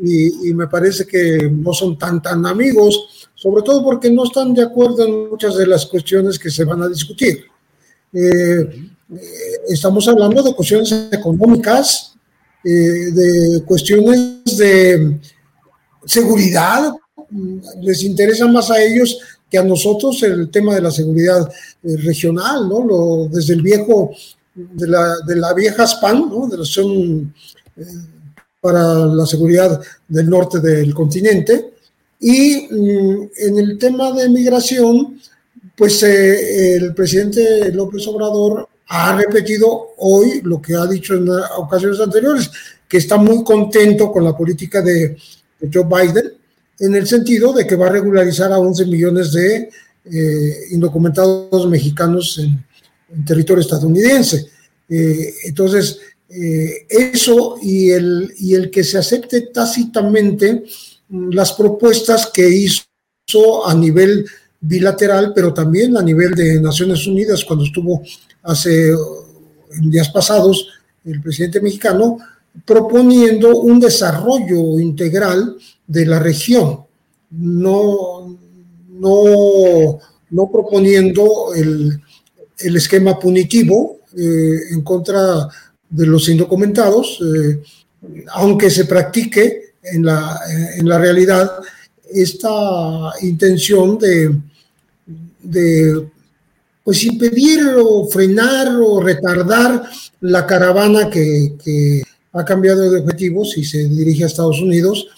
y, me parece que no son tan, tan amigos, sobre todo porque no están de acuerdo en muchas de las cuestiones que se van a discutir. Eh, estamos hablando de cuestiones económicas, de cuestiones de seguridad. Les interesa más a ellos que a nosotros el tema de la seguridad eh, regional, ¿no? Lo, desde el viejo, de la, de la vieja SPAN, ¿no? De la acción eh, para la seguridad del norte del continente. Y mm, en el tema de migración, pues el presidente López Obrador ha repetido hoy lo que ha dicho en ocasiones anteriores, que está muy contento con la política de, Joe Biden, en el sentido de que va a regularizar a 11 millones de eh, indocumentados mexicanos en, territorio estadounidense. Eh, entonces, eh, eso y el, y el que se acepte tácitamente mm, las propuestas que hizo a nivel bilateral, pero también a nivel de Naciones Unidas, cuando estuvo hace días pasados el presidente mexicano, proponiendo un desarrollo integral de la región, no, no, no proponiendo el, el esquema punitivo en contra de los indocumentados, aunque se practique en la, en la realidad esta intención de pues impedir o frenar o retardar la caravana que, ha cambiado de objetivos y se dirige a Estados Unidos,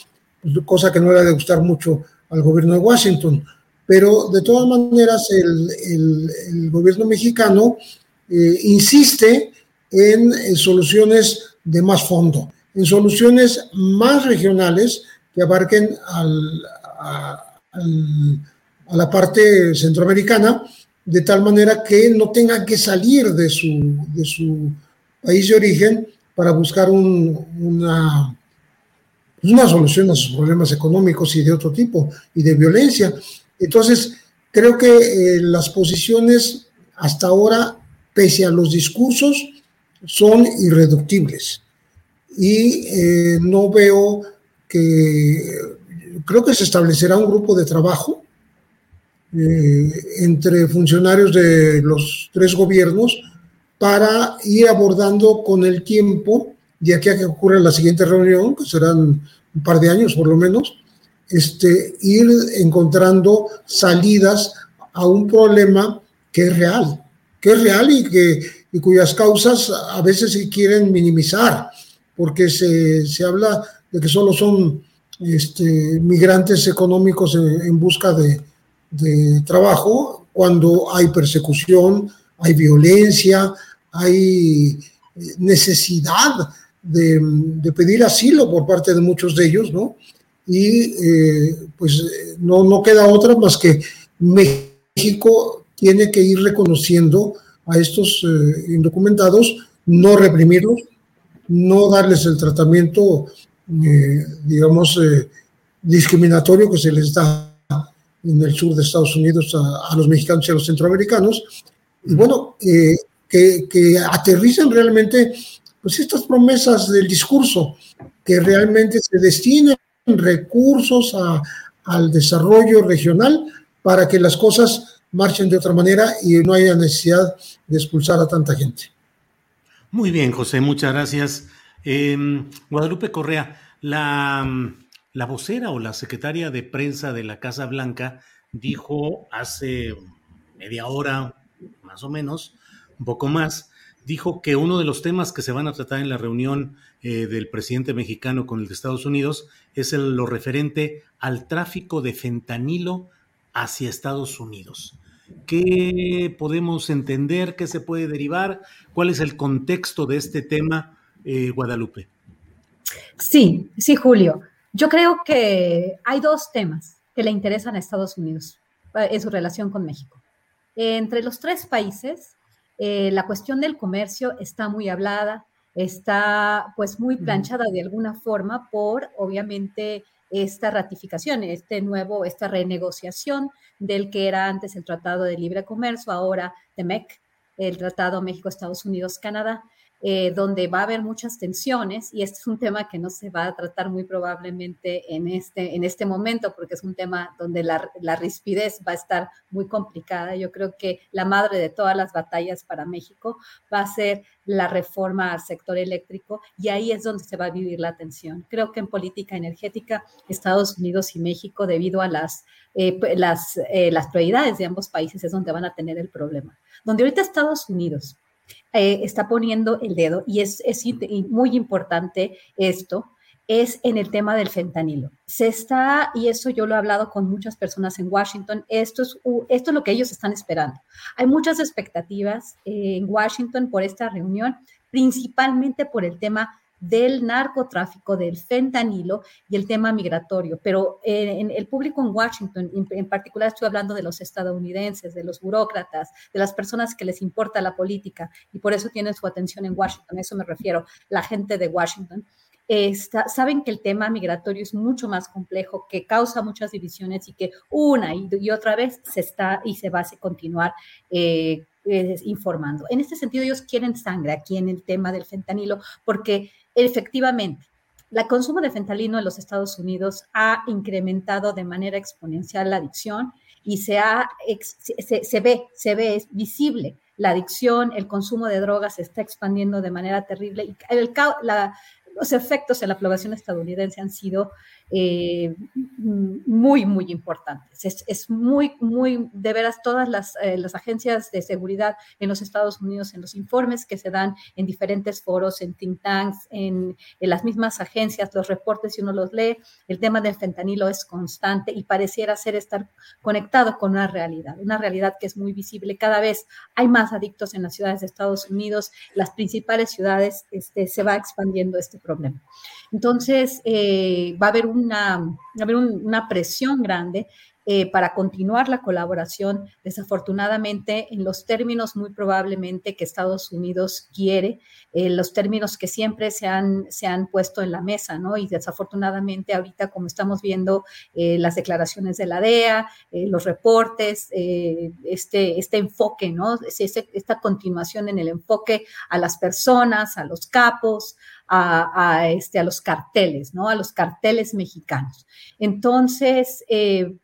cosa que no le ha de gustar mucho al gobierno de Washington. Pero de todas maneras el, gobierno mexicano eh, insiste en, soluciones de más fondo, en soluciones más regionales que abarquen al, a la parte centroamericana, de tal manera que no tengan que salir de su, de su país de origen para buscar un, una, una solución a sus problemas económicos y de otro tipo, y de violencia. Entonces, creo que eh, las posiciones hasta ahora, pese a los discursos, son irreductibles. Y eh, no veo que, creo que se establecerá un grupo de trabajo eh, entre funcionarios de los tres gobiernos para ir abordando con el tiempo, de aquí a que ocurra la siguiente reunión, que serán un par de años por lo menos, este, ir encontrando salidas a un problema que es real, que es real y, que, y cuyas causas a veces se quieren minimizar, porque se, se habla de que solo son este, migrantes económicos en busca de, de trabajo cuando hay persecución, hay violencia, hay eh, necesidad de, pedir asilo por parte de muchos de ellos, ¿no? Y eh, pues no, no queda otra más que México tiene que ir reconociendo a estos eh, indocumentados, no reprimirlos, no darles el tratamiento, eh, digamos, eh, discriminatorio que se les da en el sur de Estados Unidos a, los mexicanos y a los centroamericanos. Y bueno, que, que, aterricen realmente pues estas promesas del discurso, que realmente se destinen recursos a, al desarrollo regional para que las cosas marchen de otra manera y no haya necesidad de expulsar a tanta gente. Muy bien, José, muchas gracias. Eh, Guadalupe Correa, la la vocera o la secretaria de prensa de la Casa Blanca dijo hace media hora, más o menos, un poco más, dijo que uno de los temas que se van a tratar en la reunión eh, del presidente mexicano con el de Estados Unidos es lo referente al tráfico de fentanilo hacia Estados Unidos. ¿Qué podemos entender? ¿Qué se puede derivar? ¿Cuál es el contexto de este tema, eh, Guadalupe? Sí, sí, Julio. Yo creo que hay dos temas que le interesan a Estados Unidos eh, en su relación con México. Entre los tres países, eh, la cuestión del comercio está muy hablada, está pues muy planchada de alguna forma por obviamente esta ratificación, este nuevo, esta renegociación del que era antes el Tratado de Libre Comercio, ahora de MEC, el Tratado México-Estados Unidos-Canadá. Eh, donde va a haber muchas tensiones y este es un tema que no se va a tratar muy probablemente en este, en este momento porque es un tema donde la, la rispidez va a estar muy complicada. Yo creo que la madre de todas las batallas para México va a ser la reforma al sector eléctrico y ahí es donde se va a vivir la tensión. Creo que en política energética Estados Unidos y México, debido a las, eh, las, eh, las prioridades de ambos países, es donde van a tener el problema. Donde ahorita Estados Unidos eh, está poniendo el dedo, y es, muy importante esto, es en el tema del fentanilo. Se está, y eso yo lo he hablado con muchas personas en Washington, esto es, esto es lo que ellos están esperando. Hay muchas expectativas eh, en Washington por esta reunión, principalmente por el tema del narcotráfico, del fentanilo y el tema migratorio. Pero eh, en el público en Washington, en, particular estoy hablando de los estadounidenses, de los burócratas, de las personas que les importa la política y por eso tienen su atención en Washington, a eso me refiero, la gente de Washington. saben que el tema migratorio es mucho más complejo, que causa muchas divisiones y que una y, otra vez se está y se va a continuar eh, eh, informando. En este sentido, ellos quieren sangre aquí en el tema del fentanilo porque efectivamente, el consumo de fentanilo en los Estados Unidos ha incrementado de manera exponencial la adicción y se, ha, se, ve, se ve, es visible. La adicción, el consumo de drogas se está expandiendo de manera terrible y los efectos en la población estadounidense han sido eh, muy, muy importantes. Es, es, muy, muy, de veras, todas las, eh, las, agencias de seguridad en los Estados Unidos, en los informes que se dan en diferentes foros, en think tanks, en, en las mismas agencias, los reportes, si uno los lee, el tema del fentanilo es constante y pareciera ser estar conectado con una realidad, una realidad que es muy visible. Cada vez hay más adictos en las ciudades de Estados Unidos, las principales ciudades, este, se va expandiendo este problema. Entonces, eh, va a haber una, haber una presión grande eh, para continuar la colaboración, desafortunadamente en los términos muy probablemente que Estados Unidos quiere, eh, los términos que siempre se han, se han puesto en la mesa, ¿no? Y desafortunadamente ahorita como estamos viendo las declaraciones de la DEA, los reportes, este, este enfoque, ¿no? esta continuación en el enfoque a las personas, a los capos, a, este, a los carteles, ¿no? A los carteles mexicanos. Entonces, eh,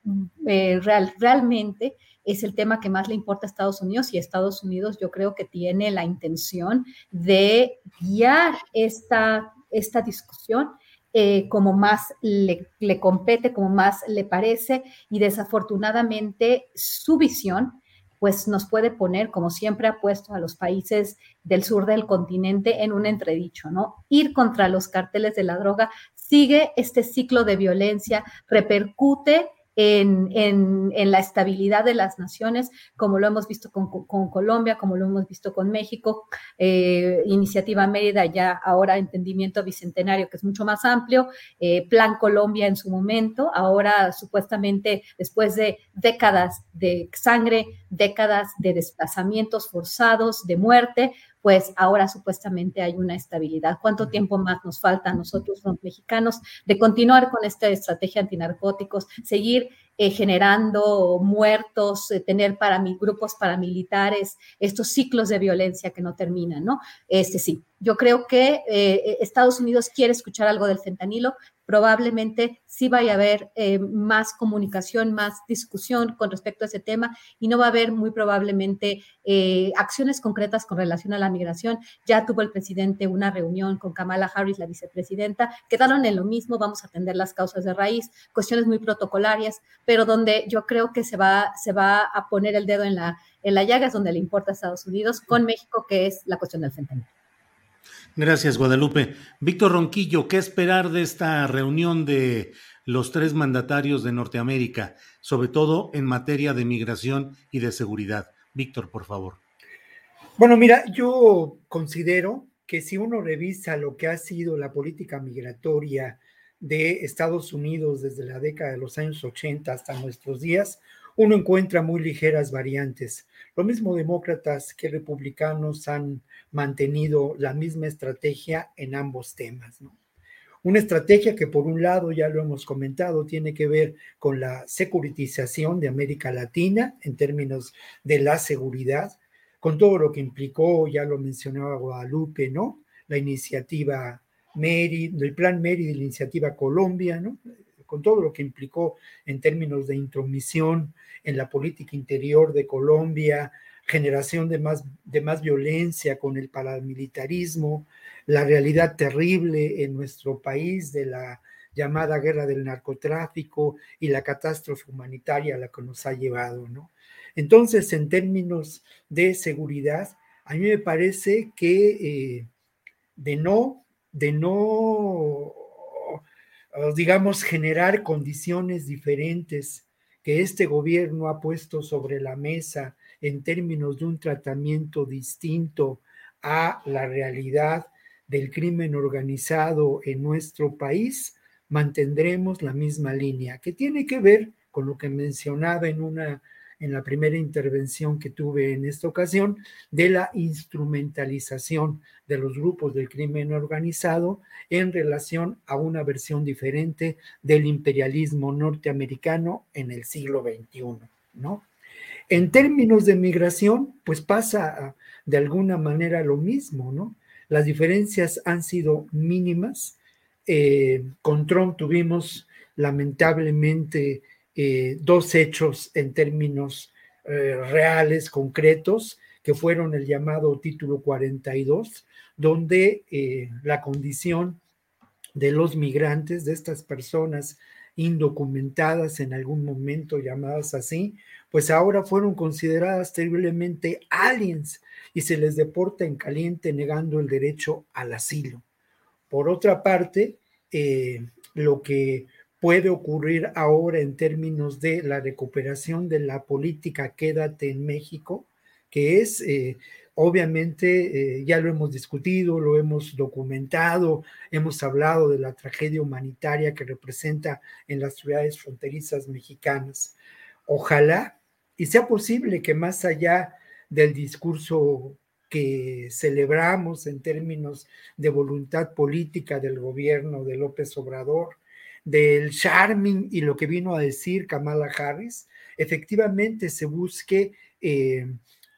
eh, real, realmente es el tema que más le importa a Estados Unidos y Estados Unidos yo creo que tiene la intención de guiar esta, esta discusión eh, como más le, le, compete, como más le parece y desafortunadamente su visión pues nos puede poner, como siempre ha puesto a los países del sur del continente, en un entredicho, ¿no? Ir contra los carteles de la droga sigue este ciclo de violencia, repercute en, la estabilidad de las naciones, como lo hemos visto con, Colombia, como lo hemos visto con México, eh, Iniciativa Mérida, ya ahora Entendimiento Bicentenario, que es mucho más amplio, eh, Plan Colombia en su momento, ahora supuestamente después de décadas de sangre, décadas de desplazamientos forzados, de muerte, pues ahora supuestamente hay una estabilidad. ¿Cuánto tiempo más nos falta a nosotros los mexicanos de continuar con esta estrategia antinarcóticos, seguir eh, generando muertos, eh, tener para grupos paramilitares, estos ciclos de violencia que no terminan, ¿no? Este sí, yo creo que eh, Estados Unidos quiere escuchar algo del fentanilo, probablemente sí vaya a haber más comunicación, más discusión con respecto a ese tema y no va a haber muy probablemente acciones concretas con relación a la migración. Ya tuvo el presidente una reunión con Kamala Harris, la vicepresidenta, quedaron en lo mismo, vamos a atender las causas de raíz, cuestiones muy protocolarias, pero donde yo creo que se va, se va a poner el dedo en la, en la llaga, es donde le importa a Estados Unidos, con México, que es la cuestión del fentanilo. Gracias, Guadalupe. Víctor Ronquillo, ¿qué esperar de esta reunión de los tres mandatarios de Norteamérica, sobre todo en materia de migración y de seguridad? Víctor, por favor. Bueno, mira, yo considero que si uno revisa lo que ha sido la política migratoria de Estados Unidos desde la década de los años 80 hasta nuestros días, uno encuentra muy ligeras variantes. Lo mismo demócratas que republicanos han mantenido la misma estrategia en ambos temas. Una estrategia que por un lado, ya lo hemos comentado, tiene que ver con la securitización de América Latina en términos de la seguridad, con todo lo que implicó, ya lo mencionaba Guadalupe, ¿no? La iniciativa Meri, el plan Meri de la iniciativa Colombia, ¿no? Con todo lo que implicó en términos de intromisión en la política interior de Colombia, generación de más, de más violencia con el paramilitarismo, la realidad terrible en nuestro país de la llamada guerra del narcotráfico y la catástrofe humanitaria a la que nos ha llevado, ¿no? Entonces, en términos de seguridad, a mí me parece que eh, de no, de no, digamos, generar condiciones diferentes que este gobierno ha puesto sobre la mesa en términos de un tratamiento distinto a la realidad del crimen organizado en nuestro país, mantendremos la misma línea, que tiene que ver con lo que mencionaba en una en la primera intervención que tuve en esta ocasión, de la instrumentalización de los grupos del crimen organizado en relación a una versión diferente del imperialismo norteamericano en el siglo XXI, ¿no? En términos de migración, pues pasa de alguna manera lo mismo, ¿no? Las diferencias han sido mínimas. Eh, con Trump tuvimos lamentablemente eh, dos hechos en términos eh, reales, concretos, que fueron el llamado título 42, donde eh, la condición de los migrantes, de estas personas indocumentadas en algún momento llamadas así, pues ahora fueron consideradas terriblemente aliens y se les deporta en caliente negando el derecho al asilo. Por otra parte, lo que puede ocurrir ahora en términos de la recuperación de la política Quédate en México, que es, eh, obviamente, eh, ya lo hemos discutido, lo hemos documentado, hemos hablado de la tragedia humanitaria que representa en las ciudades fronterizas mexicanas. Ojalá y sea posible que más allá del discurso que celebramos en términos de voluntad política del gobierno de López Obrador, del charming y lo que vino a decir Kamala Harris, efectivamente se busque eh,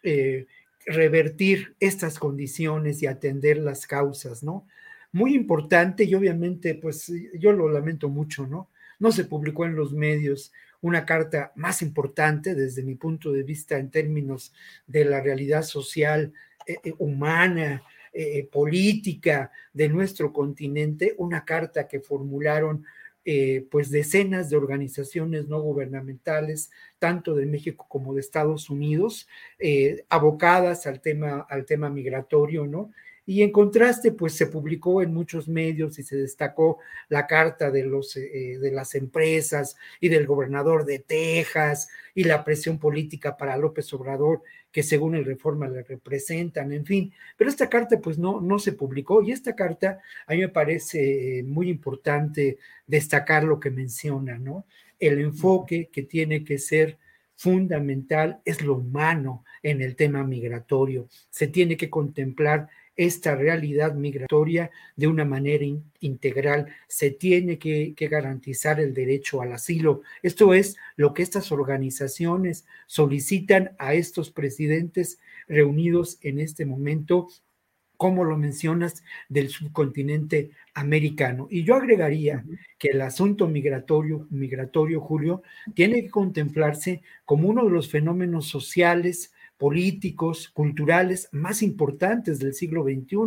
eh, revertir estas condiciones y atender las causas, ¿no? Muy importante y obviamente, pues yo lo lamento mucho, ¿no? No se publicó en los medios una carta más importante desde mi punto de vista en términos de la realidad social eh, humana, política de nuestro continente, una carta que formularon pues decenas de organizaciones no gubernamentales, tanto de México como de Estados Unidos, abocadas al tema, al tema migratorio, ¿no? Y en contraste, pues se publicó en muchos medios y se destacó la carta de, los, eh, de las empresas y del gobernador de Texas y la presión política para López Obrador que según el reforma le representan, en fin. Pero esta carta pues no, no se publicó y esta carta a mí me parece muy importante destacar lo que menciona, ¿no? El enfoque que tiene que ser fundamental es lo humano en el tema migratorio. Se tiene que contemplar esta realidad migratoria de una manera integral. Se tiene que, garantizar el derecho al asilo. Esto es lo que estas organizaciones solicitan a estos presidentes reunidos en este momento como lo mencionas, del subcontinente americano. Y yo agregaría que el asunto migratorio, migratorio, Julio, tiene que contemplarse como uno de los fenómenos sociales, políticos, culturales más importantes del siglo XXI,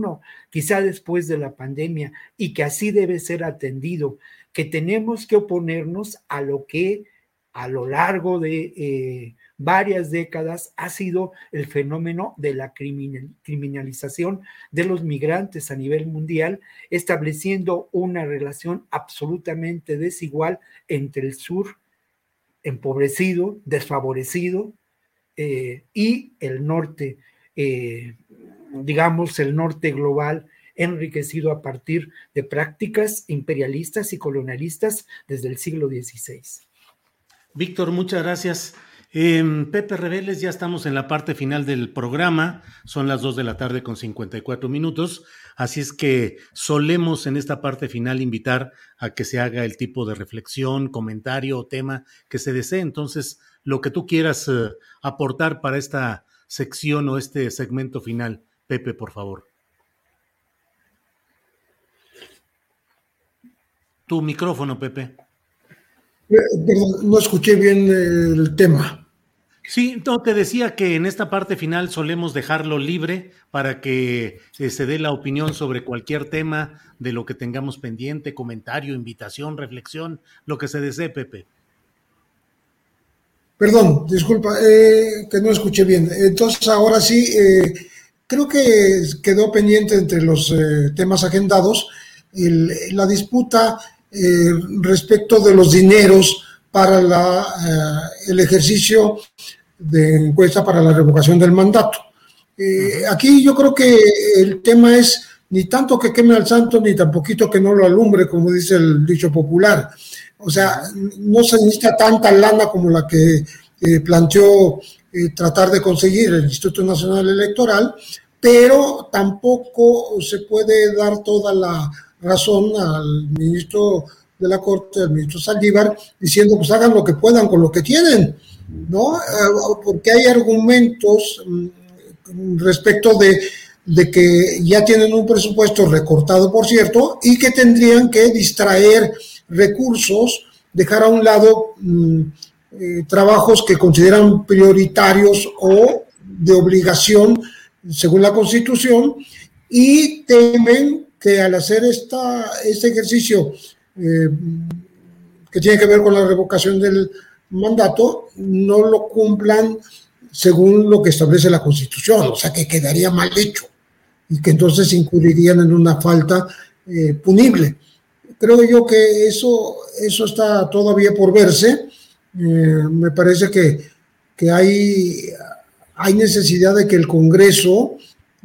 quizá después de la pandemia, y que así debe ser atendido, que tenemos que oponernos a lo que a lo largo de eh, varias décadas ha sido el fenómeno de la criminalización de los migrantes a nivel mundial, estableciendo una relación absolutamente desigual entre el sur empobrecido, desfavorecido, eh, y el norte, eh, digamos, el norte global enriquecido a partir de prácticas imperialistas y colonialistas desde el siglo XVI. Víctor, muchas gracias. Em, Pepe Reveles, ya estamos en la parte final del programa, son las 2 de la tarde con 54 minutos, así es que solemos en esta parte final invitar a que se haga el tipo de reflexión, comentario o tema que se desee. Entonces, lo que tú quieras eh, aportar para esta sección o este segmento final. Pepe, por favor. Tu micrófono, Pepe. Eh, perdón, no escuché bien el tema. Sí, no, te decía que en esta parte final solemos dejarlo libre para que eh, se dé la opinión sobre cualquier tema de lo que tengamos pendiente, comentario, invitación, reflexión, lo que se desee, Pepe. Perdón, disculpa, eh, que no escuché bien. Entonces, ahora sí, eh, creo que quedó pendiente entre los eh, temas agendados la disputa respecto de los dineros para la, el ejercicio de encuesta para la revocación del mandato. aquí yo creo que el tema es ni tanto que queme al santo, ni tampoco que no lo alumbre, como dice el dicho popular. O sea, no se necesita tanta lana como la que eh, planteó eh, tratar de conseguir el Instituto Nacional Electoral, pero tampoco se puede dar toda la razón al ministro de la Corte, al ministro Saldívar, diciendo pues hagan lo que puedan con lo que tienen, ¿no? Eh, porque hay argumentos mm, respecto de, de que ya tienen un presupuesto recortado, por cierto, y que tendrían que distraer recursos dejar a un lado mm, eh, trabajos que consideran prioritarios o de obligación según la Constitución y temen que al hacer esta, este ejercicio eh, que tiene que ver con la revocación del mandato, no lo cumplan según lo que establece la Constitución, o sea que quedaría mal hecho y que entonces incurrirían en una falta eh, punible. Creo yo que eso, eso está todavía por verse. Eh, me parece que, que hay, hay necesidad de que el Congreso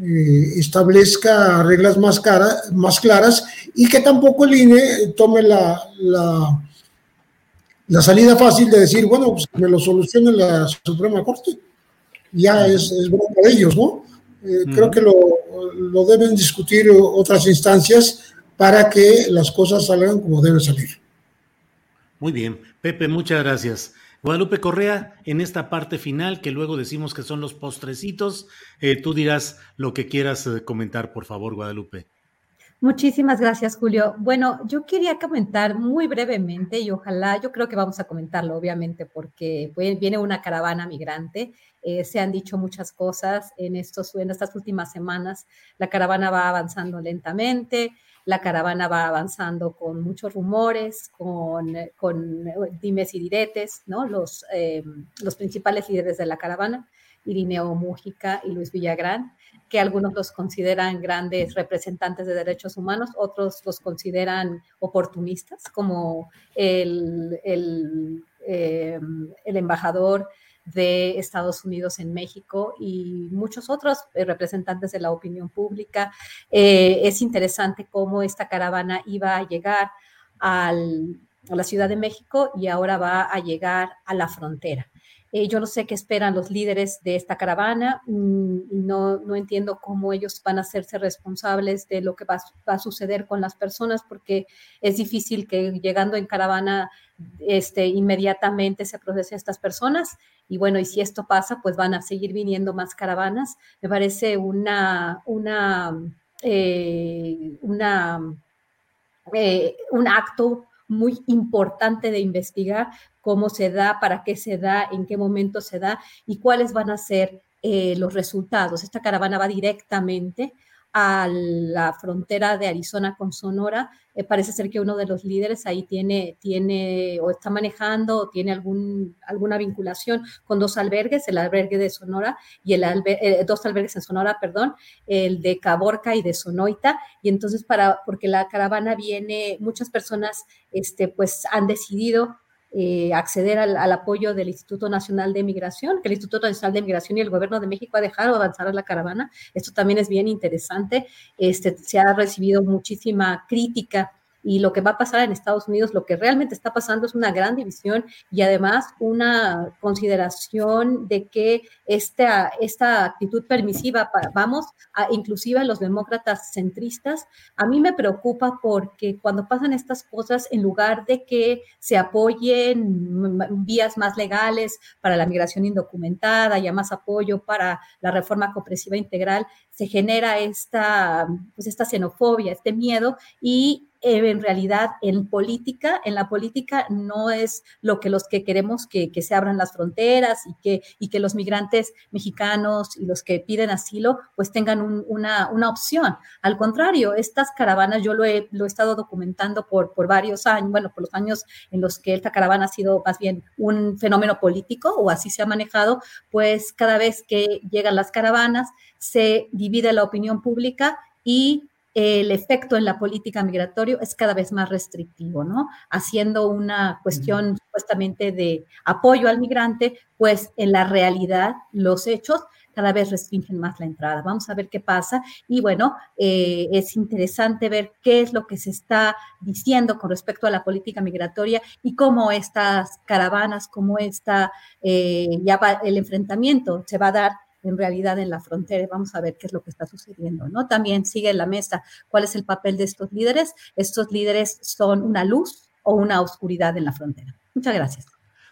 eh, establezca reglas más, cara, más claras y que tampoco el INE tome la, la, la salida fácil de decir, bueno, pues me lo solucione la Suprema Corte. Ya es, es bueno de ellos, ¿no? Eh, creo que lo, lo, deben discutir otras instancias para que las cosas salgan como deben salir. Muy bien. Pepe, muchas gracias. Guadalupe Correa, en esta parte final, que luego decimos que son los postrecitos, eh, tú dirás lo que quieras eh, comentar, por favor, Guadalupe. Muchísimas gracias, Julio. Bueno, yo quería comentar muy brevemente y ojalá, yo creo que vamos a comentarlo, obviamente, porque viene una caravana migrante. Eh, se han dicho muchas cosas en, estos, en estas últimas semanas. La caravana va avanzando lentamente, la caravana va avanzando con muchos rumores, con, con dimes y diretes, ¿no? Los, eh, los principales líderes de la caravana, Irineo Mújica y Luis Villagrán que algunos los consideran grandes representantes de derechos humanos, otros los consideran oportunistas, como el, el, eh, embajador de Estados Unidos en México y muchos otros eh, representantes de la opinión pública. Eh, es interesante cómo esta caravana iba a llegar al, a la Ciudad de México y ahora va a llegar a la frontera. Eh, yo no sé qué esperan los líderes de esta caravana mm, no, no, entiendo cómo ellos van a hacerse responsables de lo que va, a suceder con las personas porque es difícil que llegando en caravana este, inmediatamente se procesen estas personas y bueno, y si esto pasa, pues van a seguir viniendo más caravanas. Me parece una, una, eh, una, eh, un acto muy importante de investigar cómo se da, para qué se da, en qué momento se da y cuáles van a ser eh, los resultados. Esta caravana va directamente a la frontera de Arizona con Sonora. Eh, parece ser que uno de los líderes ahí tiene, tiene o está manejando o tiene algún, alguna vinculación con dos albergues, el albergue de Sonora y el eh, dos albergues en Sonora, perdón, el de Caborca y de Sonoita. Y entonces, para, porque la caravana viene, muchas personas este, pues han decidido eh, acceder al, apoyo del Instituto Nacional de Migración, que el Instituto Nacional de Migración y el Gobierno de México ha dejado avanzar a la caravana. Esto también es bien interesante. Este, se ha recibido muchísima crítica y lo que va a pasar en Estados Unidos, lo que realmente está pasando es una gran división y además una consideración de que esta, esta actitud permisiva, vamos, a, inclusive a los demócratas centristas, a mí me preocupa porque cuando pasan estas cosas, en lugar de que se apoyen vías más legales para la migración indocumentada, ya más apoyo para la reforma compresiva integral, se genera esta, pues esta xenofobia, este miedo y en realidad en política, en la política no es lo que los que queremos que, se abran las fronteras y que, y que los migrantes mexicanos y los que piden asilo pues tengan una, una, opción. Al contrario, estas caravanas yo lo he, lo he estado documentando por, por varios años, bueno, por los años en los que esta caravana ha sido más bien un fenómeno político o así se ha manejado, pues cada vez que llegan las caravanas se divide la opinión pública y el efecto en la política migratoria es cada vez más restrictivo, ¿no? Haciendo una cuestión supuestamente de apoyo al migrante, pues en la realidad los hechos cada vez restringen más la entrada. Vamos a ver qué pasa. Y bueno, eh, es interesante ver qué es lo que se está diciendo con respecto a la política migratoria y cómo estas caravanas, cómo está eh, ya el enfrentamiento se va a dar en realidad en la frontera. Vamos a ver qué es lo que está sucediendo, ¿no? También sigue en la mesa cuál es el papel de estos líderes. Estos líderes son una luz o una oscuridad en la frontera. Muchas gracias.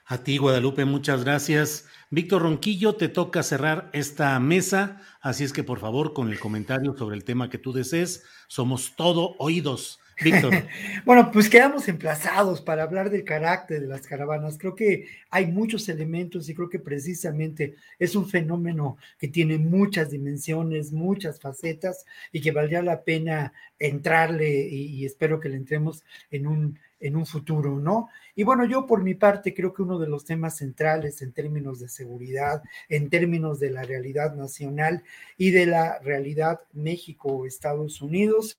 A ti, Guadalupe, muchas gracias. Víctor Ronquillo, te toca cerrar esta mesa, así es que por favor, con el comentario sobre el tema que tú desees, somos todo oídos. Víctor. bueno, pues quedamos emplazados para hablar del carácter de las caravanas. Creo que hay muchos elementos y creo que precisamente es un fenómeno que tiene muchas dimensiones, muchas facetas y que valdría la pena entrarle y, espero que le entremos en un, en un futuro, ¿no? Y bueno, yo por mi parte creo que uno de los temas centrales en términos de seguridad, en términos de la realidad nacional y de la realidad México-Estados Unidos,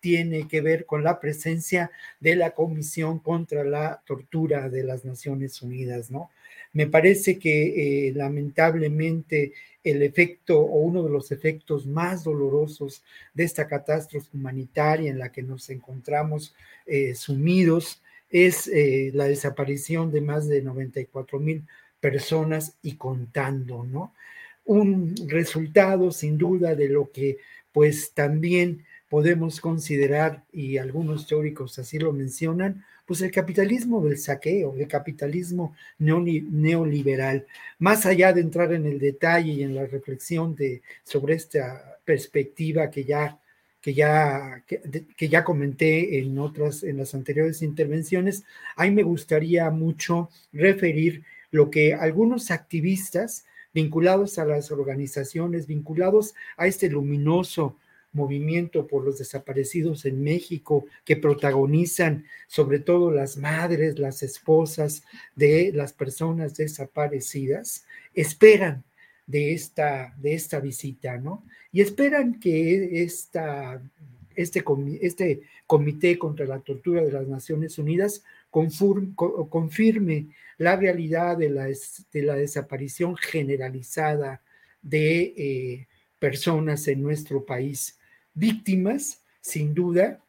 tiene que ver con la presencia de la Comisión contra la Tortura de las Naciones Unidas, ¿no? Me parece que eh, lamentablemente el efecto o uno de los efectos más dolorosos de esta catástrofe humanitaria en la que nos encontramos eh, sumidos es eh, la desaparición de más de 94 mil personas y contando, ¿no? Un resultado sin duda de lo que pues también podemos considerar, y algunos teóricos así lo mencionan, pues el capitalismo del saqueo, el capitalismo neoliberal. Más allá de entrar en el detalle y en la reflexión de, sobre esta perspectiva que ya, que ya, que, ya comenté en otras, en las anteriores intervenciones, ahí me gustaría mucho referir lo que algunos activistas vinculados a las organizaciones, vinculados a este luminoso movimiento por los desaparecidos en México que protagonizan sobre todo las madres, las esposas de las personas desaparecidas, esperan de esta, de esta visita, ¿no? Y esperan que esta, este, este Comité contra la Tortura de las Naciones Unidas confirme la realidad de la, de la desaparición generalizada de eh, personas en nuestro país víctimas, sin duda,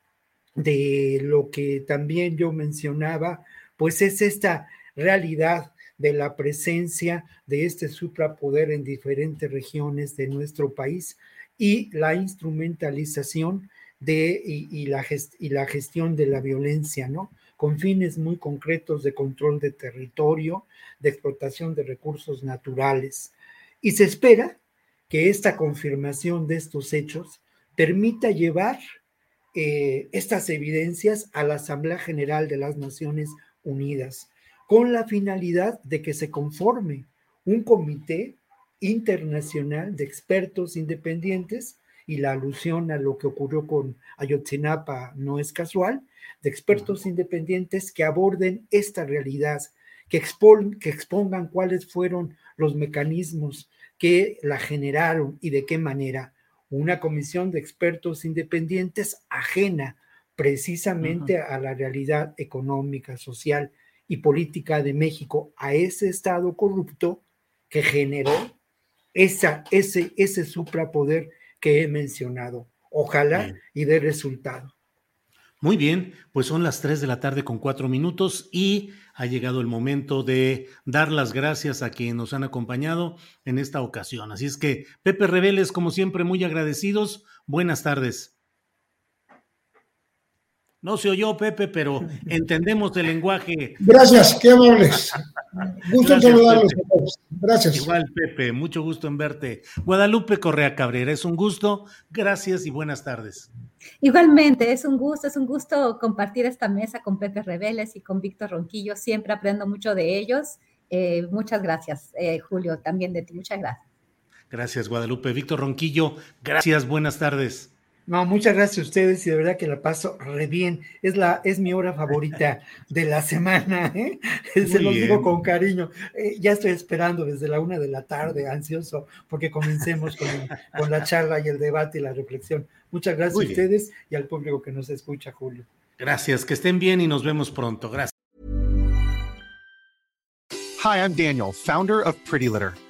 de lo que también yo mencionaba, pues es esta realidad de la presencia de este suprapoder en diferentes regiones de nuestro país y la instrumentalización de y, la y la gestión de la violencia, ¿no? Con fines muy concretos de control de territorio, de explotación de recursos naturales. Y se espera que esta confirmación de estos hechos permita llevar eh, estas evidencias a la Asamblea General de las Naciones Unidas, con la finalidad de que se conforme un comité internacional de expertos independientes, y la alusión a lo que ocurrió con Ayotzinapa no es casual, de expertos independientes que aborden esta realidad, que, que expongan cuáles fueron los mecanismos que la generaron y de qué manera una comisión de expertos independientes ajena precisamente a la realidad económica, social y política de México, a ese Estado corrupto que generó esa, ese, ese suprapoder que he mencionado. Ojalá y dé resultado. Muy bien, pues son las 3 de la tarde con cuatro minutos y ha llegado el momento de dar las gracias a quienes nos han acompañado en esta ocasión. Así es que, Pepe Reveles, como siempre, muy agradecidos. Buenas tardes. No se oyó, Pepe, pero entendemos el lenguaje. Gracias, qué amables. Gusto en saludarlos. Gracias. Igual, Pepe, mucho gusto en verte. Guadalupe Correa Cabrera, es un gusto. Gracias y buenas tardes. Igualmente, es un gusto, es un gusto compartir esta mesa con Pepe Reveles y con Víctor Ronquillo. Siempre aprendo mucho de ellos. Eh, muchas gracias, eh, Julio, también de ti. Muchas gracias. Gracias, Guadalupe. Víctor Ronquillo, gracias, buenas tardes. No, muchas gracias a ustedes y de verdad que la paso re bien. Es la, es mi hora favorita de la semana, ¿eh? Se los digo con cariño. Eh, ya estoy esperando desde la una de la tarde, ansioso, porque comencemos con, con la charla y el debate y la reflexión. Muchas gracias a ustedes y al público que nos escucha, Julio. Gracias, que estén bien y nos vemos pronto. Gracias. Hi, I'm Daniel, founder of Pretty Litter.